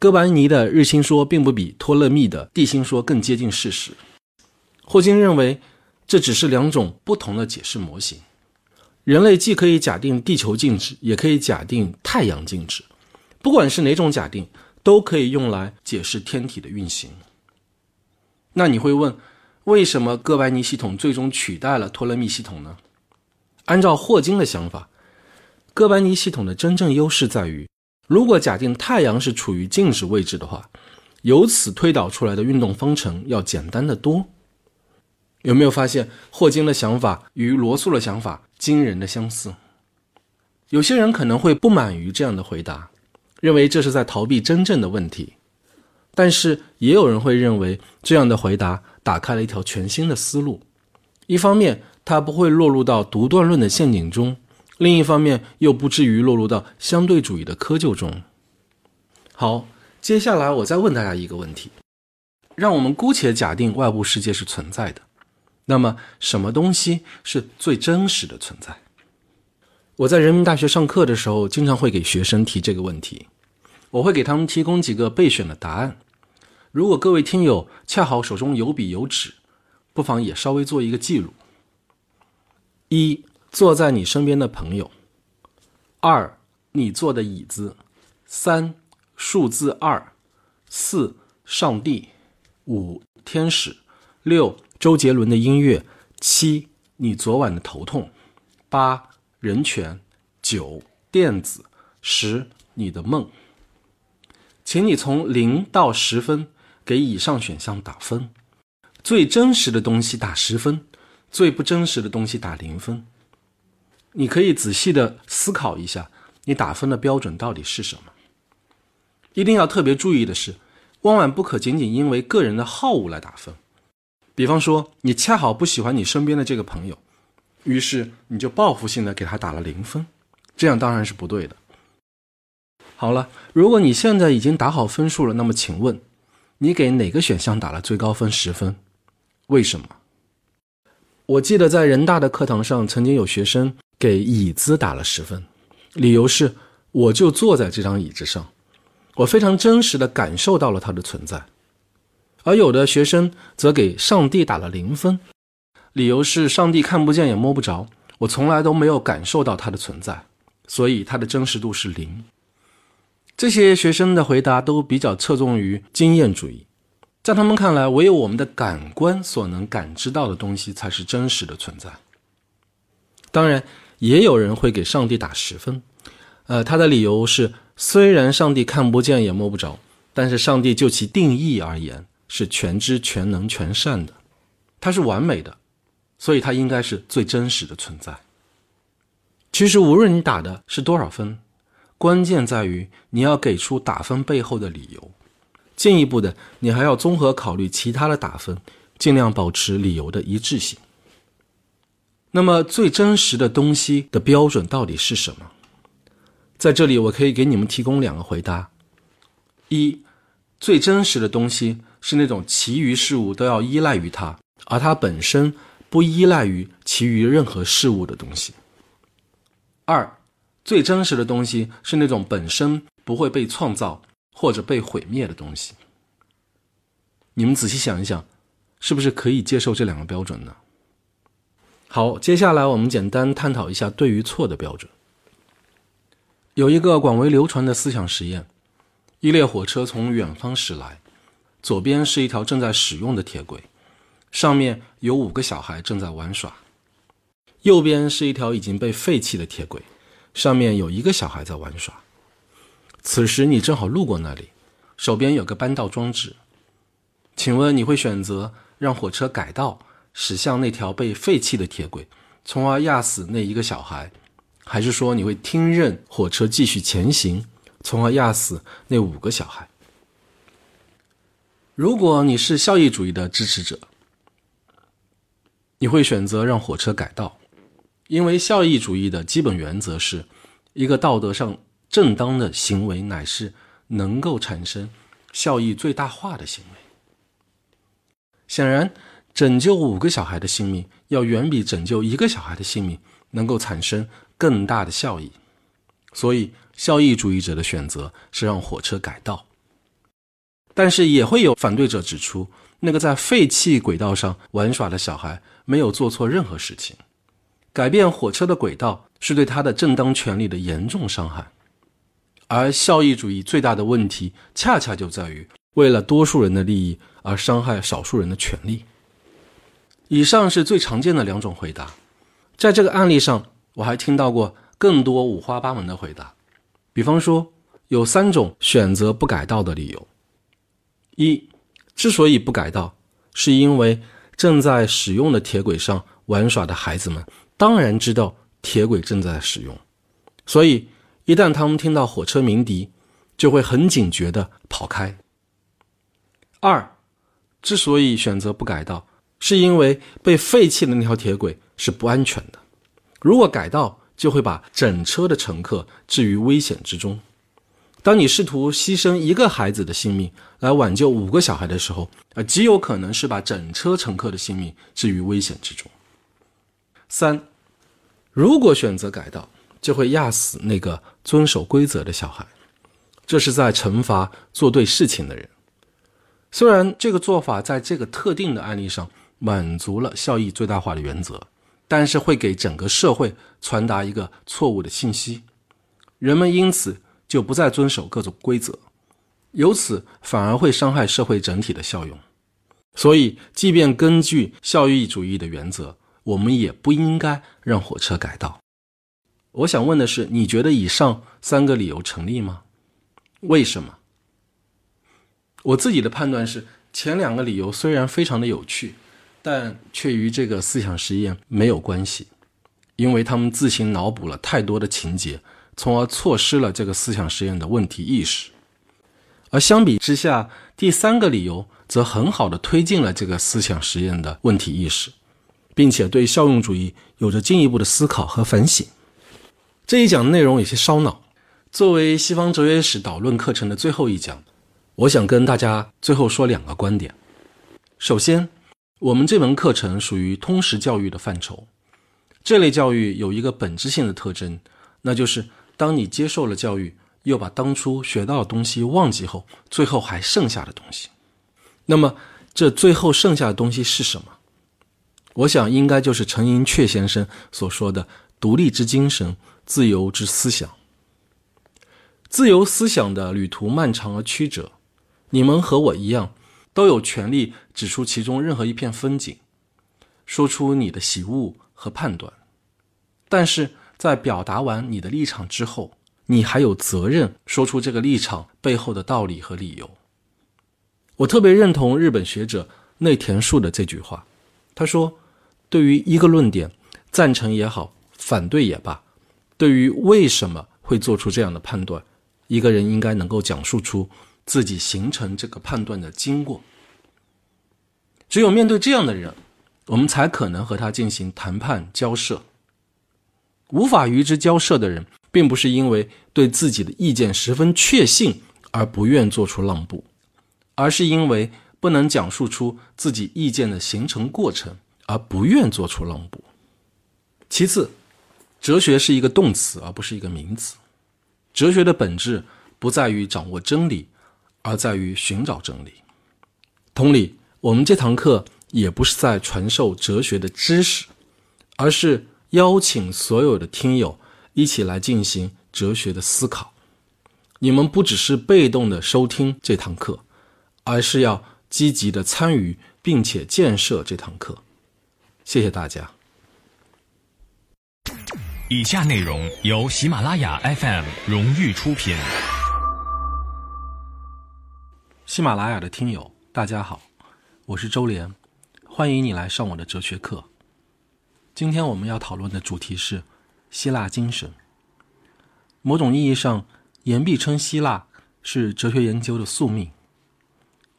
哥白尼的日心说并不比托勒密的地心说更接近事实。”霍金认为，这只是两种不同的解释模型。人类既可以假定地球静止，也可以假定太阳静止。不管是哪种假定，都可以用来解释天体的运行。那你会问，为什么哥白尼系统最终取代了托勒密系统呢？按照霍金的想法，哥白尼系统的真正优势在于，如果假定太阳是处于静止位置的话，由此推导出来的运动方程要简单的多。有没有发现霍金的想法与罗素的想法惊人的相似？有些人可能会不满于这样的回答，认为这是在逃避真正的问题。但是也有人会认为这样的回答打开了一条全新的思路。一方面，它不会落入到独断论的陷阱中；另一方面，又不至于落入到相对主义的窠臼中。好，接下来我再问大家一个问题：让我们姑且假定外部世界是存在的，那么什么东西是最真实的存在？我在人民大学上课的时候，经常会给学生提这个问题，我会给他们提供几个备选的答案。如果各位听友恰好手中有笔有纸，不妨也稍微做一个记录：一、坐在你身边的朋友；二、你坐的椅子；三、数字二；四、上帝；五、天使；六、周杰伦的音乐；七、你昨晚的头痛；八、人权；九、电子；十、你的梦。请你从零到十分。给以上选项打分，最真实的东西打十分，最不真实的东西打零分。你可以仔细的思考一下，你打分的标准到底是什么？一定要特别注意的是，万万不可仅仅因为个人的好恶来打分。比方说，你恰好不喜欢你身边的这个朋友，于是你就报复性的给他打了零分，这样当然是不对的。好了，如果你现在已经打好分数了，那么请问？你给哪个选项打了最高分十分？为什么？我记得在人大的课堂上，曾经有学生给椅子打了十分，理由是我就坐在这张椅子上，我非常真实的感受到了它的存在。而有的学生则给上帝打了零分，理由是上帝看不见也摸不着，我从来都没有感受到它的存在，所以它的真实度是零。这些学生的回答都比较侧重于经验主义，在他们看来，唯有我们的感官所能感知到的东西才是真实的存在。当然，也有人会给上帝打十分，呃，他的理由是：虽然上帝看不见也摸不着，但是上帝就其定义而言是全知全能全善的，他是完美的，所以他应该是最真实的存在。其实，无论你打的是多少分。关键在于你要给出打分背后的理由，进一步的，你还要综合考虑其他的打分，尽量保持理由的一致性。那么最真实的东西的标准到底是什么？在这里，我可以给你们提供两个回答：一，最真实的东西是那种其余事物都要依赖于它，而它本身不依赖于其余任何事物的东西；二。最真实的东西是那种本身不会被创造或者被毁灭的东西。你们仔细想一想，是不是可以接受这两个标准呢？好，接下来我们简单探讨一下对与错的标准。有一个广为流传的思想实验：一列火车从远方驶来，左边是一条正在使用的铁轨，上面有五个小孩正在玩耍；右边是一条已经被废弃的铁轨。上面有一个小孩在玩耍，此时你正好路过那里，手边有个扳道装置，请问你会选择让火车改道驶向那条被废弃的铁轨，从而压死那一个小孩，还是说你会听任火车继续前行，从而压死那五个小孩？如果你是效益主义的支持者，你会选择让火车改道。因为效益主义的基本原则是，一个道德上正当的行为乃是能够产生效益最大化的行为。显然，拯救五个小孩的性命要远比拯救一个小孩的性命能够产生更大的效益，所以效益主义者的选择是让火车改道。但是，也会有反对者指出，那个在废弃轨道上玩耍的小孩没有做错任何事情。改变火车的轨道是对他的正当权利的严重伤害，而效益主义最大的问题恰恰就在于为了多数人的利益而伤害少数人的权利。以上是最常见的两种回答。在这个案例上，我还听到过更多五花八门的回答。比方说，有三种选择不改道的理由：一，之所以不改道，是因为正在使用的铁轨上玩耍的孩子们当然知道铁轨正在使用，所以一旦他们听到火车鸣笛，就会很警觉地跑开。二，之所以选择不改道，是因为被废弃的那条铁轨是不安全的，如果改道，就会把整车的乘客置于危险之中。当你试图牺牲一个孩子的性命来挽救五个小孩的时候，呃，极有可能是把整车乘客的性命置于危险之中。三，如果选择改道，就会压死那个遵守规则的小孩，这是在惩罚做对事情的人。虽然这个做法在这个特定的案例上满足了效益最大化的原则，但是会给整个社会传达一个错误的信息，人们因此就不再遵守各种规则，由此反而会伤害社会整体的效用。所以，即便根据效益主义的原则，我们也不应该让火车改道。我想问的是，你觉得以上三个理由成立吗？为什么？我自己的判断是，前两个理由虽然非常的有趣，但却与这个思想实验没有关系，因为他们自行脑补了太多的情节，从而错失了这个思想实验的问题意识。而相比之下，第三个理由则很好的推进了这个思想实验的问题意识，并且对效用主义有着进一步的思考和反省。这一讲内容有些烧脑，作为西方哲学史导论课程的最后一讲。我想跟大家最后说两个观点。首先，我们这门课程属于通识教育的范畴。这类教育有一个本质性的特征，那就是当你接受了教育，又把当初学到的东西忘记后，最后还剩下的东西。那么，这最后剩下的东西是什么？我想，应该就是陈寅恪先生所说的“独立之精神，自由之思想”。自由思想的旅途漫长而曲折。你们和我一样，都有权利指出其中任何一片风景，说出你的喜恶和判断。但是在表达完你的立场之后，你还有责任说出这个立场背后的道理和理由。我特别认同日本学者内田树的这句话，他说：“对于一个论点，赞成也好，反对也罢，对于为什么会做出这样的判断，一个人应该能够讲述出。”自己形成这个判断的经过，只有面对这样的人，我们才可能和他进行谈判交涉。无法与之交涉的人，并不是因为对自己的意见十分确信而不愿做出让步，而是因为不能讲述出自己意见的形成过程而不愿做出让步。其次，哲学是一个动词，而不是一个名词。哲学的本质不在于掌握真理。而在于寻找真理。同理，我们这堂课也不是在传授哲学的知识，而是邀请所有的听友一起来进行哲学的思考。你们不只是被动的收听这堂课，而是要积极的参与并且建设这堂课。谢谢大家。以下内容由喜马拉雅 FM 荣誉出品。喜马拉雅的听友，大家好，我是周连，欢迎你来上我的哲学课。今天我们要讨论的主题是希腊精神。某种意义上，言必称希腊是哲学研究的宿命。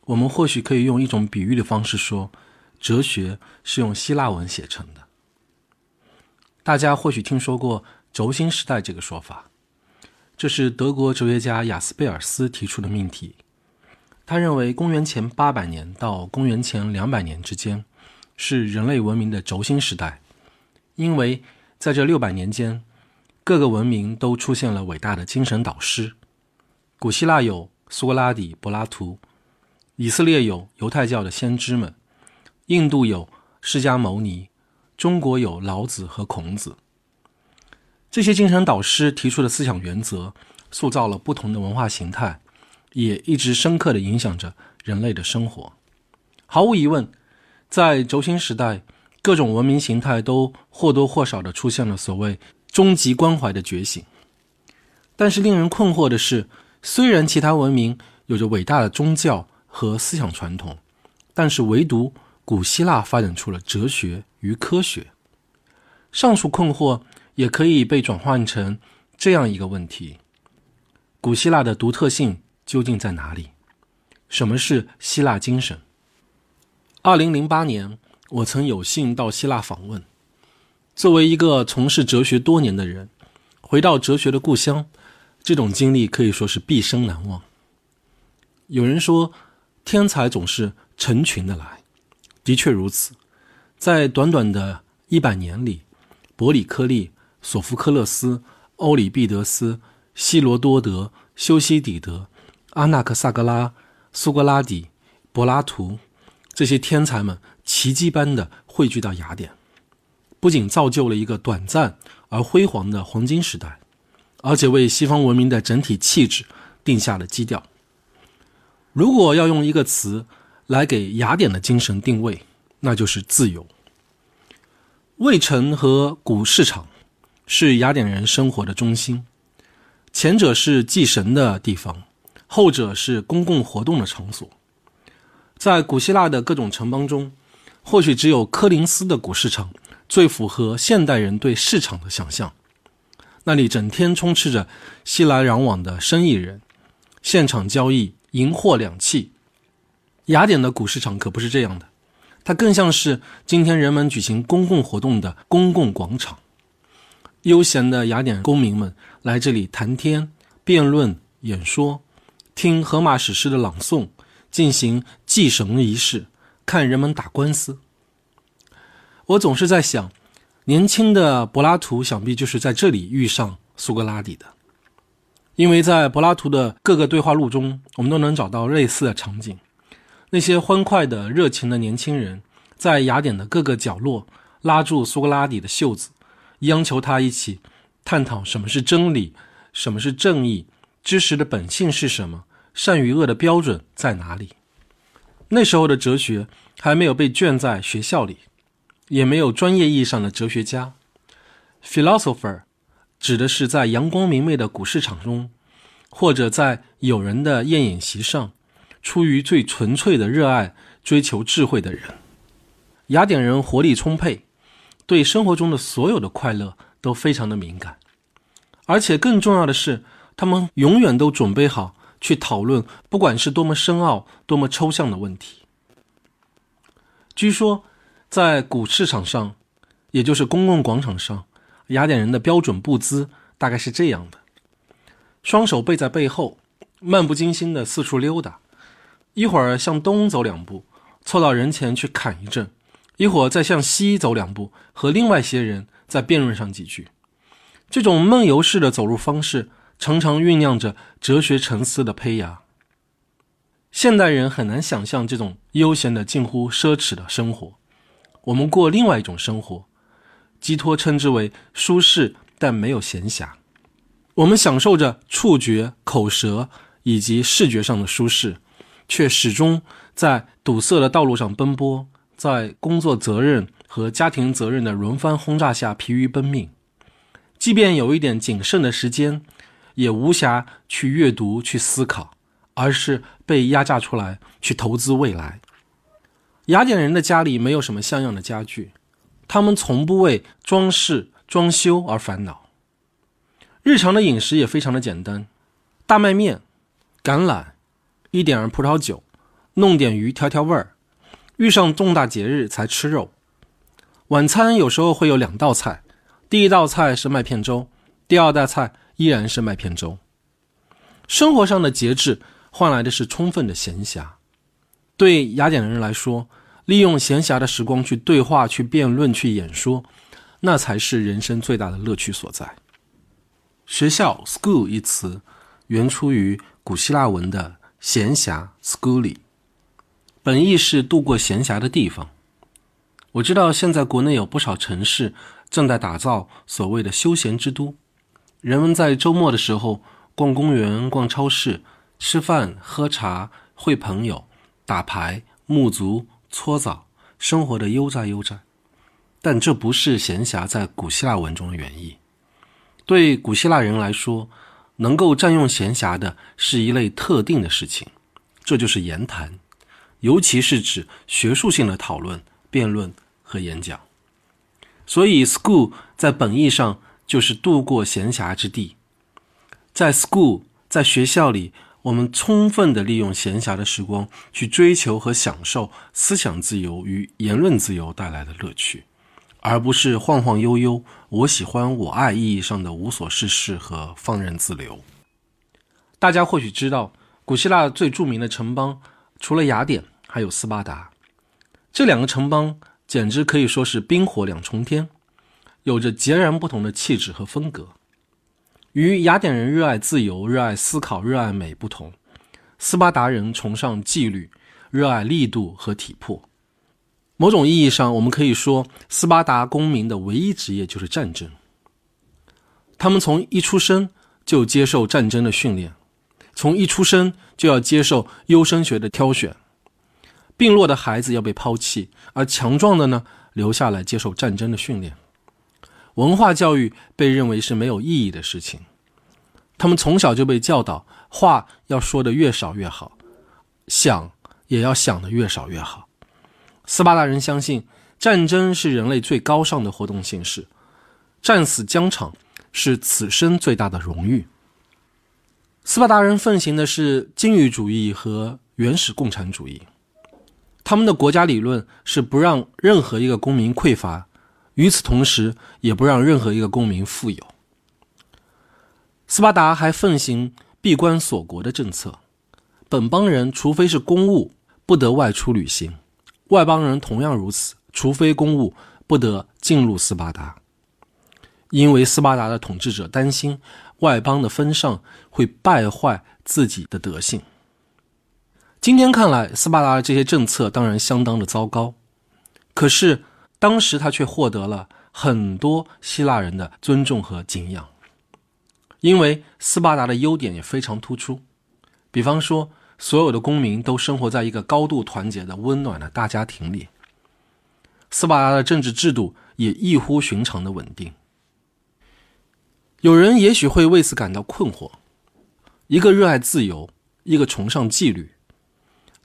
我们或许可以用一种比喻的方式说，哲学是用希腊文写成的。大家或许听说过“轴心时代”这个说法，这是德国哲学家雅斯贝尔斯提出的命题。他认为，公元前八百年到公元前两百年之间，是人类文明的轴心时代，因为在这六百年间，各个文明都出现了伟大的精神导师。古希腊有苏格拉底、柏拉图；以色列有犹太教的先知们；印度有释迦牟尼；中国有老子和孔子。这些精神导师提出的思想原则，塑造了不同的文化形态。也一直深刻地影响着人类的生活。毫无疑问，在轴心时代，各种文明形态都或多或少地出现了所谓终极关怀的觉醒。但是令人困惑的是，虽然其他文明有着伟大的宗教和思想传统，但是唯独古希腊发展出了哲学与科学。上述困惑也可以被转换成这样一个问题：古希腊的独特性究竟在哪里？什么是希腊精神？二零零八年，我曾有幸到希腊访问。作为一个从事哲学多年的人，回到哲学的故乡，这种经历可以说是毕生难忘。有人说，天才总是成群的来，的确如此。在短短的一百年里，伯里克利、索福克勒斯、欧里庇得斯、希罗多德、修昔底德、阿纳克萨格拉。苏格拉底、柏拉图这些天才们奇迹般的汇聚到雅典，不仅造就了一个短暂而辉煌的黄金时代，而且为西方文明的整体气质定下了基调。如果要用一个词来给雅典的精神定位，那就是自由。卫城和古市场是雅典人生活的中心，前者是祭神的地方。后者是公共活动的场所，在古希腊的各种城邦中，或许只有科林斯的古市场最符合现代人对市场的想象。那里整天充斥着熙来攘往的生意人，现场交易，银货两讫。雅典的古市场可不是这样的，它更像是今天人们举行公共活动的公共广场。悠闲的雅典公民们来这里谈天、辩论、演说。听荷马史诗的朗诵，进行祭神仪式，看人们打官司。我总是在想，年轻的柏拉图想必就是在这里遇上苏格拉底的，因为在柏拉图的各个对话录中，我们都能找到类似的场景。那些欢快的、热情的年轻人，在雅典的各个角落拉住苏格拉底的袖子，央求他一起探讨什么是真理，什么是正义，知识的本性是什么。善与恶的标准在哪里？那时候的哲学还没有被圈在学校里，也没有专业意义上的哲学家。philosopher 指的是在阳光明媚的古市场中，或者在友人的宴饮席上，出于最纯粹的热爱追求智慧的人。雅典人活力充沛，对生活中的所有的快乐都非常的敏感，而且更重要的是，他们永远都准备好。去讨论，不管是多么深奥、多么抽象的问题。据说，在古市场上，也就是公共广场上，雅典人的标准步姿大概是这样的：双手背在背后，漫不经心的四处溜达，一会儿向东走两步，凑到人前去侃一阵；一会儿再向西走两步，和另外些人再辩论上几句。这种梦游式的走路方式。常常酝酿着哲学沉思的胚芽。现代人很难想象这种悠闲的、近乎奢侈的生活。我们过另外一种生活，寄托称之为舒适，但没有闲暇。我们享受着触觉、口舌以及视觉上的舒适，却始终在堵塞的道路上奔波，在工作责任和家庭责任的轮番轰炸下疲于奔命。即便有一点谨慎的时间。也无暇去阅读、去思考，而是被压榨出来去投资未来。雅典人的家里没有什么像样的家具，他们从不为装饰、装修而烦恼。日常的饮食也非常的简单：大麦面、橄榄，一点葡萄酒，弄点鱼调调味儿。遇上重大节日才吃肉。晚餐有时候会有两道菜，第一道菜是麦片粥，第二道菜。依然是麦片粥。生活上的节制换来的是充分的闲暇。对雅典人来说，利用闲暇的时光去对话、去辩论、去演说，那才是人生最大的乐趣所在。学校 （school） 一词原出于古希腊文的“闲暇 ”（schooly），本意是度过闲暇的地方。我知道现在国内有不少城市正在打造所谓的休闲之都。人们在周末的时候逛公园、逛超市、吃饭、喝茶、会朋友、打牌、沐足、搓澡，生活的悠哉悠哉。但这不是闲暇在古希腊文中的原意。对古希腊人来说，能够占用闲暇的是一类特定的事情，这就是言谈，尤其是指学术性的讨论、辩论和演讲。所以，school 在本意上就是度过闲暇之地。在 school，在学校里，我们充分地利用闲暇的时光，去追求和享受思想自由与言论自由带来的乐趣。而不是晃晃悠悠，我喜欢我爱意义上的无所事事和放任自流。大家或许知道，古希腊最著名的城邦除了雅典，还有斯巴达。这两个城邦简直可以说是冰火两重天，有着截然不同的气质和风格。与雅典人热爱自由、热爱思考、热爱美不同，斯巴达人崇尚纪律，热爱力度和体魄。某种意义上，我们可以说，斯巴达公民的唯一职业就是战争。他们从一出生就接受战争的训练，从一出生就要接受优生学的挑选。病弱的孩子要被抛弃，而强壮的呢，留下来接受战争的训练。文化教育被认为是没有意义的事情。他们从小就被教导，话要说的越少越好，想也要想的越少越好。斯巴达人相信，战争是人类最高尚的活动形式，战死疆场是此生最大的荣誉。斯巴达人奉行的是禁欲主义和原始共产主义，他们的国家理论是不让任何一个公民匮乏，与此同时也不让任何一个公民富有。斯巴达还奉行闭关锁国的政策，本邦人除非是公务，不得外出旅行。外邦人同样如此，除非公务，不得进入斯巴达。因为斯巴达的统治者担心外邦的风尚会败坏自己的德性。今天看来，斯巴达的这些政策当然相当的糟糕，可是当时他却获得了很多希腊人的尊重和敬仰，因为斯巴达的优点也非常突出，比方说。所有的公民都生活在一个高度团结的温暖的大家庭里。斯巴达的政治制度也异乎寻常的稳定。有人也许会为此感到困惑：一个热爱自由，一个崇尚纪律，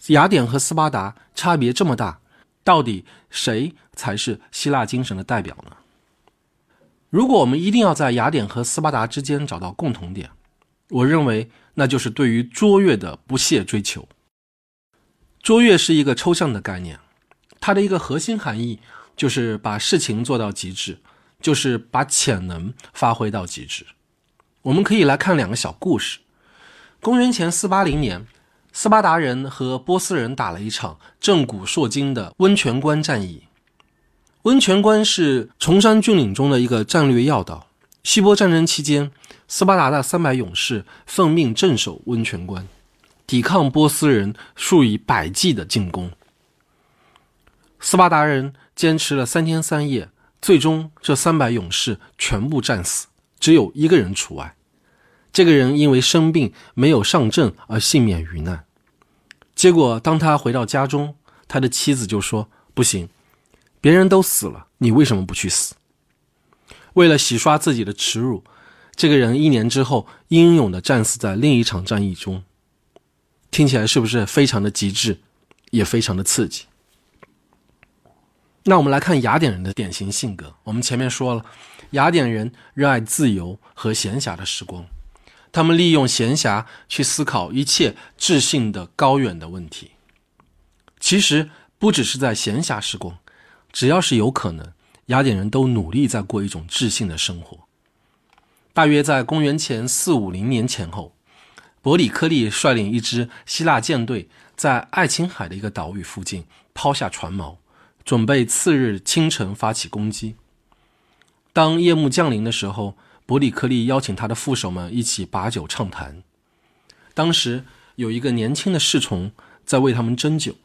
雅典和斯巴达差别这么大，到底谁才是希腊精神的代表呢？如果我们一定要在雅典和斯巴达之间找到共同点，我认为。那就是对于卓越的不懈追求。卓越是一个抽象的概念，它的一个核心含义就是把事情做到极致，就是把潜能发挥到极致。我们可以来看两个小故事。公元前四八零年，斯巴达人和波斯人打了一场震古烁今的温泉关战役。温泉关是崇山峻岭中的一个战略要道。希波战争期间。斯巴达的三百勇士奉命镇守温泉关，抵抗波斯人数以百计的进攻。斯巴达人坚持了三天三夜，最终这三百勇士全部战死，只有一个人除外。这个人因为生病没有上阵而幸免于难。结果，当他回到家中，他的妻子就说：“不行，别人都死了，你为什么不去死？”为了洗刷自己的耻辱。这个人一年之后英勇的战死在另一场战役中，听起来是不是非常的极致，也非常的刺激？那我们来看雅典人的典型性格。我们前面说了，雅典人热爱自由和闲暇的时光，他们利用闲暇去思考一切智性的高远的问题。其实不只是在闲暇时光，只要是有可能，雅典人都努力在过一种智性的生活。大约在公元前四五零年前后，伯里克利率领一支希腊舰队在爱琴海的一个岛屿附近抛下船锚，准备次日清晨发起攻击。当夜幕降临的时候，伯里克利邀请他的副手们一起把酒畅谈。当时有一个年轻的侍从在为他们斟酒，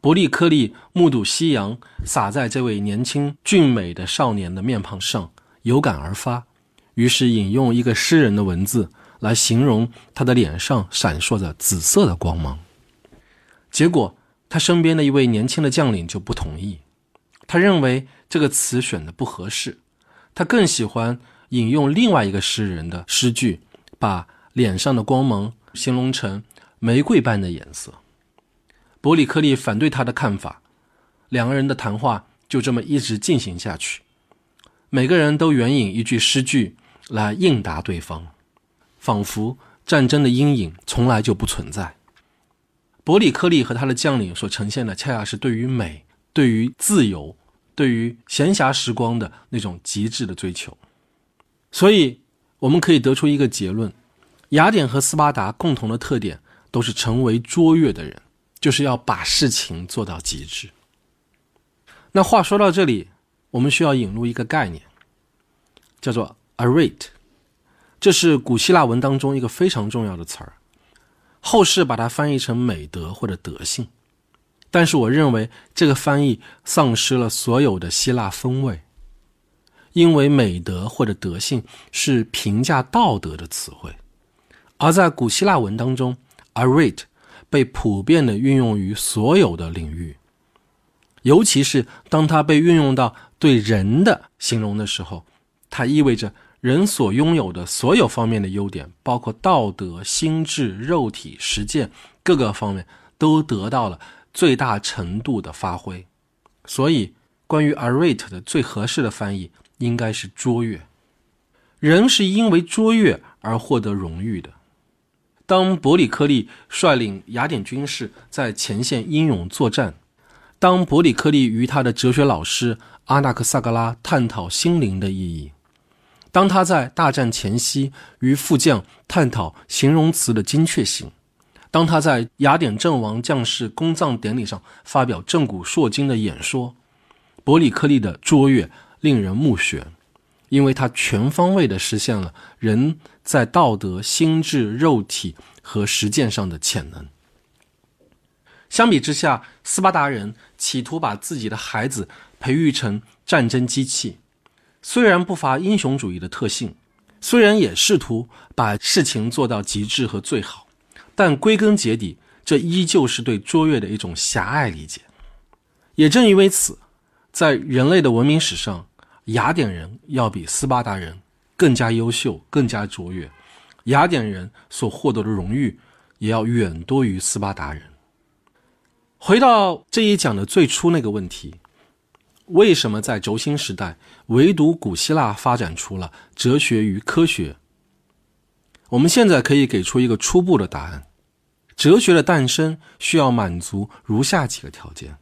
伯利克利目睹夕阳洒在这位年轻俊美的少年的面庞上，有感而发。于是引用一个诗人的文字来形容他的脸上闪烁着紫色的光芒。结果，他身边的一位年轻的将领就不同意，他认为这个词选的不合适，他更喜欢引用另外一个诗人的诗句，把脸上的光芒形容成玫瑰般的颜色。伯里克利反对他的看法，两个人的谈话就这么一直进行下去。每个人都援引一句诗句来应答对方，仿佛战争的阴影从来就不存在。伯里克利和他的将领所呈现的，恰恰是对于美、对于自由、对于闲暇时光的那种极致的追求。所以，我们可以得出一个结论：雅典和斯巴达共同的特点都是成为卓越的人，就是要把事情做到极致。那话说到这里，我们需要引入一个概念，叫做 “arete”，这是古希腊文当中一个非常重要的词儿。后世把它翻译成美德或者德性，但是我认为这个翻译丧失了所有的希腊风味，因为美德或者德性是评价道德的词汇，而在古希腊文当中，arete 被普遍的运用于所有的领域，尤其是当它被运用到对人的形容的时候，它意味着。人所拥有的所有方面的优点，包括道德、心智、肉体、实践各个方面，都得到了最大程度的发挥。所以，关于 arete 的最合适的翻译应该是卓越。人是因为卓越而获得荣誉的。当伯里克利率领雅典军士在前线英勇作战，当伯里克利与他的哲学老师阿纳克萨格拉探讨心灵的意义。当他在大战前夕与副将探讨形容词的精确性，当他在雅典阵亡将士公葬典礼上发表震古烁今的演说，伯里克利的卓越令人目眩，因为他全方位地实现了人在道德、心智、肉体和实践上的潜能。相比之下，斯巴达人企图把自己的孩子培育成战争机器。虽然不乏英雄主义的特性，虽然也试图把事情做到极致和最好，但归根结底，这依旧是对卓越的一种狭隘理解。也正因为此，在人类的文明史上，雅典人要比斯巴达人更加优秀、更加卓越，雅典人所获得的荣誉也要远多于斯巴达人。回到这一讲的最初那个问题。为什么在轴心时代，唯独古希腊发展出了哲学与科学？我们现在可以给出一个初步的答案：哲学的诞生需要满足如下几个条件：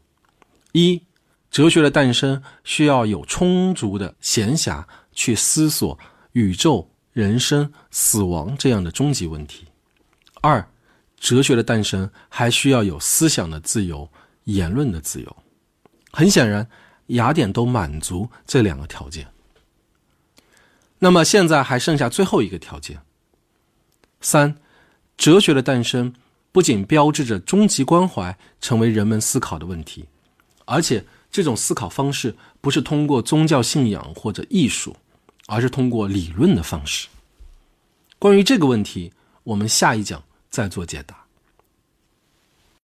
一、哲学的诞生需要有充足的闲暇去思索宇宙、人生、死亡这样的终极问题；二、哲学的诞生还需要有思想的自由、言论的自由。很显然。雅典都满足这两个条件，那么现在还剩下最后一个条件。三，哲学的诞生不仅标志着终极关怀成为人们思考的问题，而且这种思考方式不是通过宗教信仰或者艺术，而是通过理论的方式。关于这个问题，我们下一讲再做解答。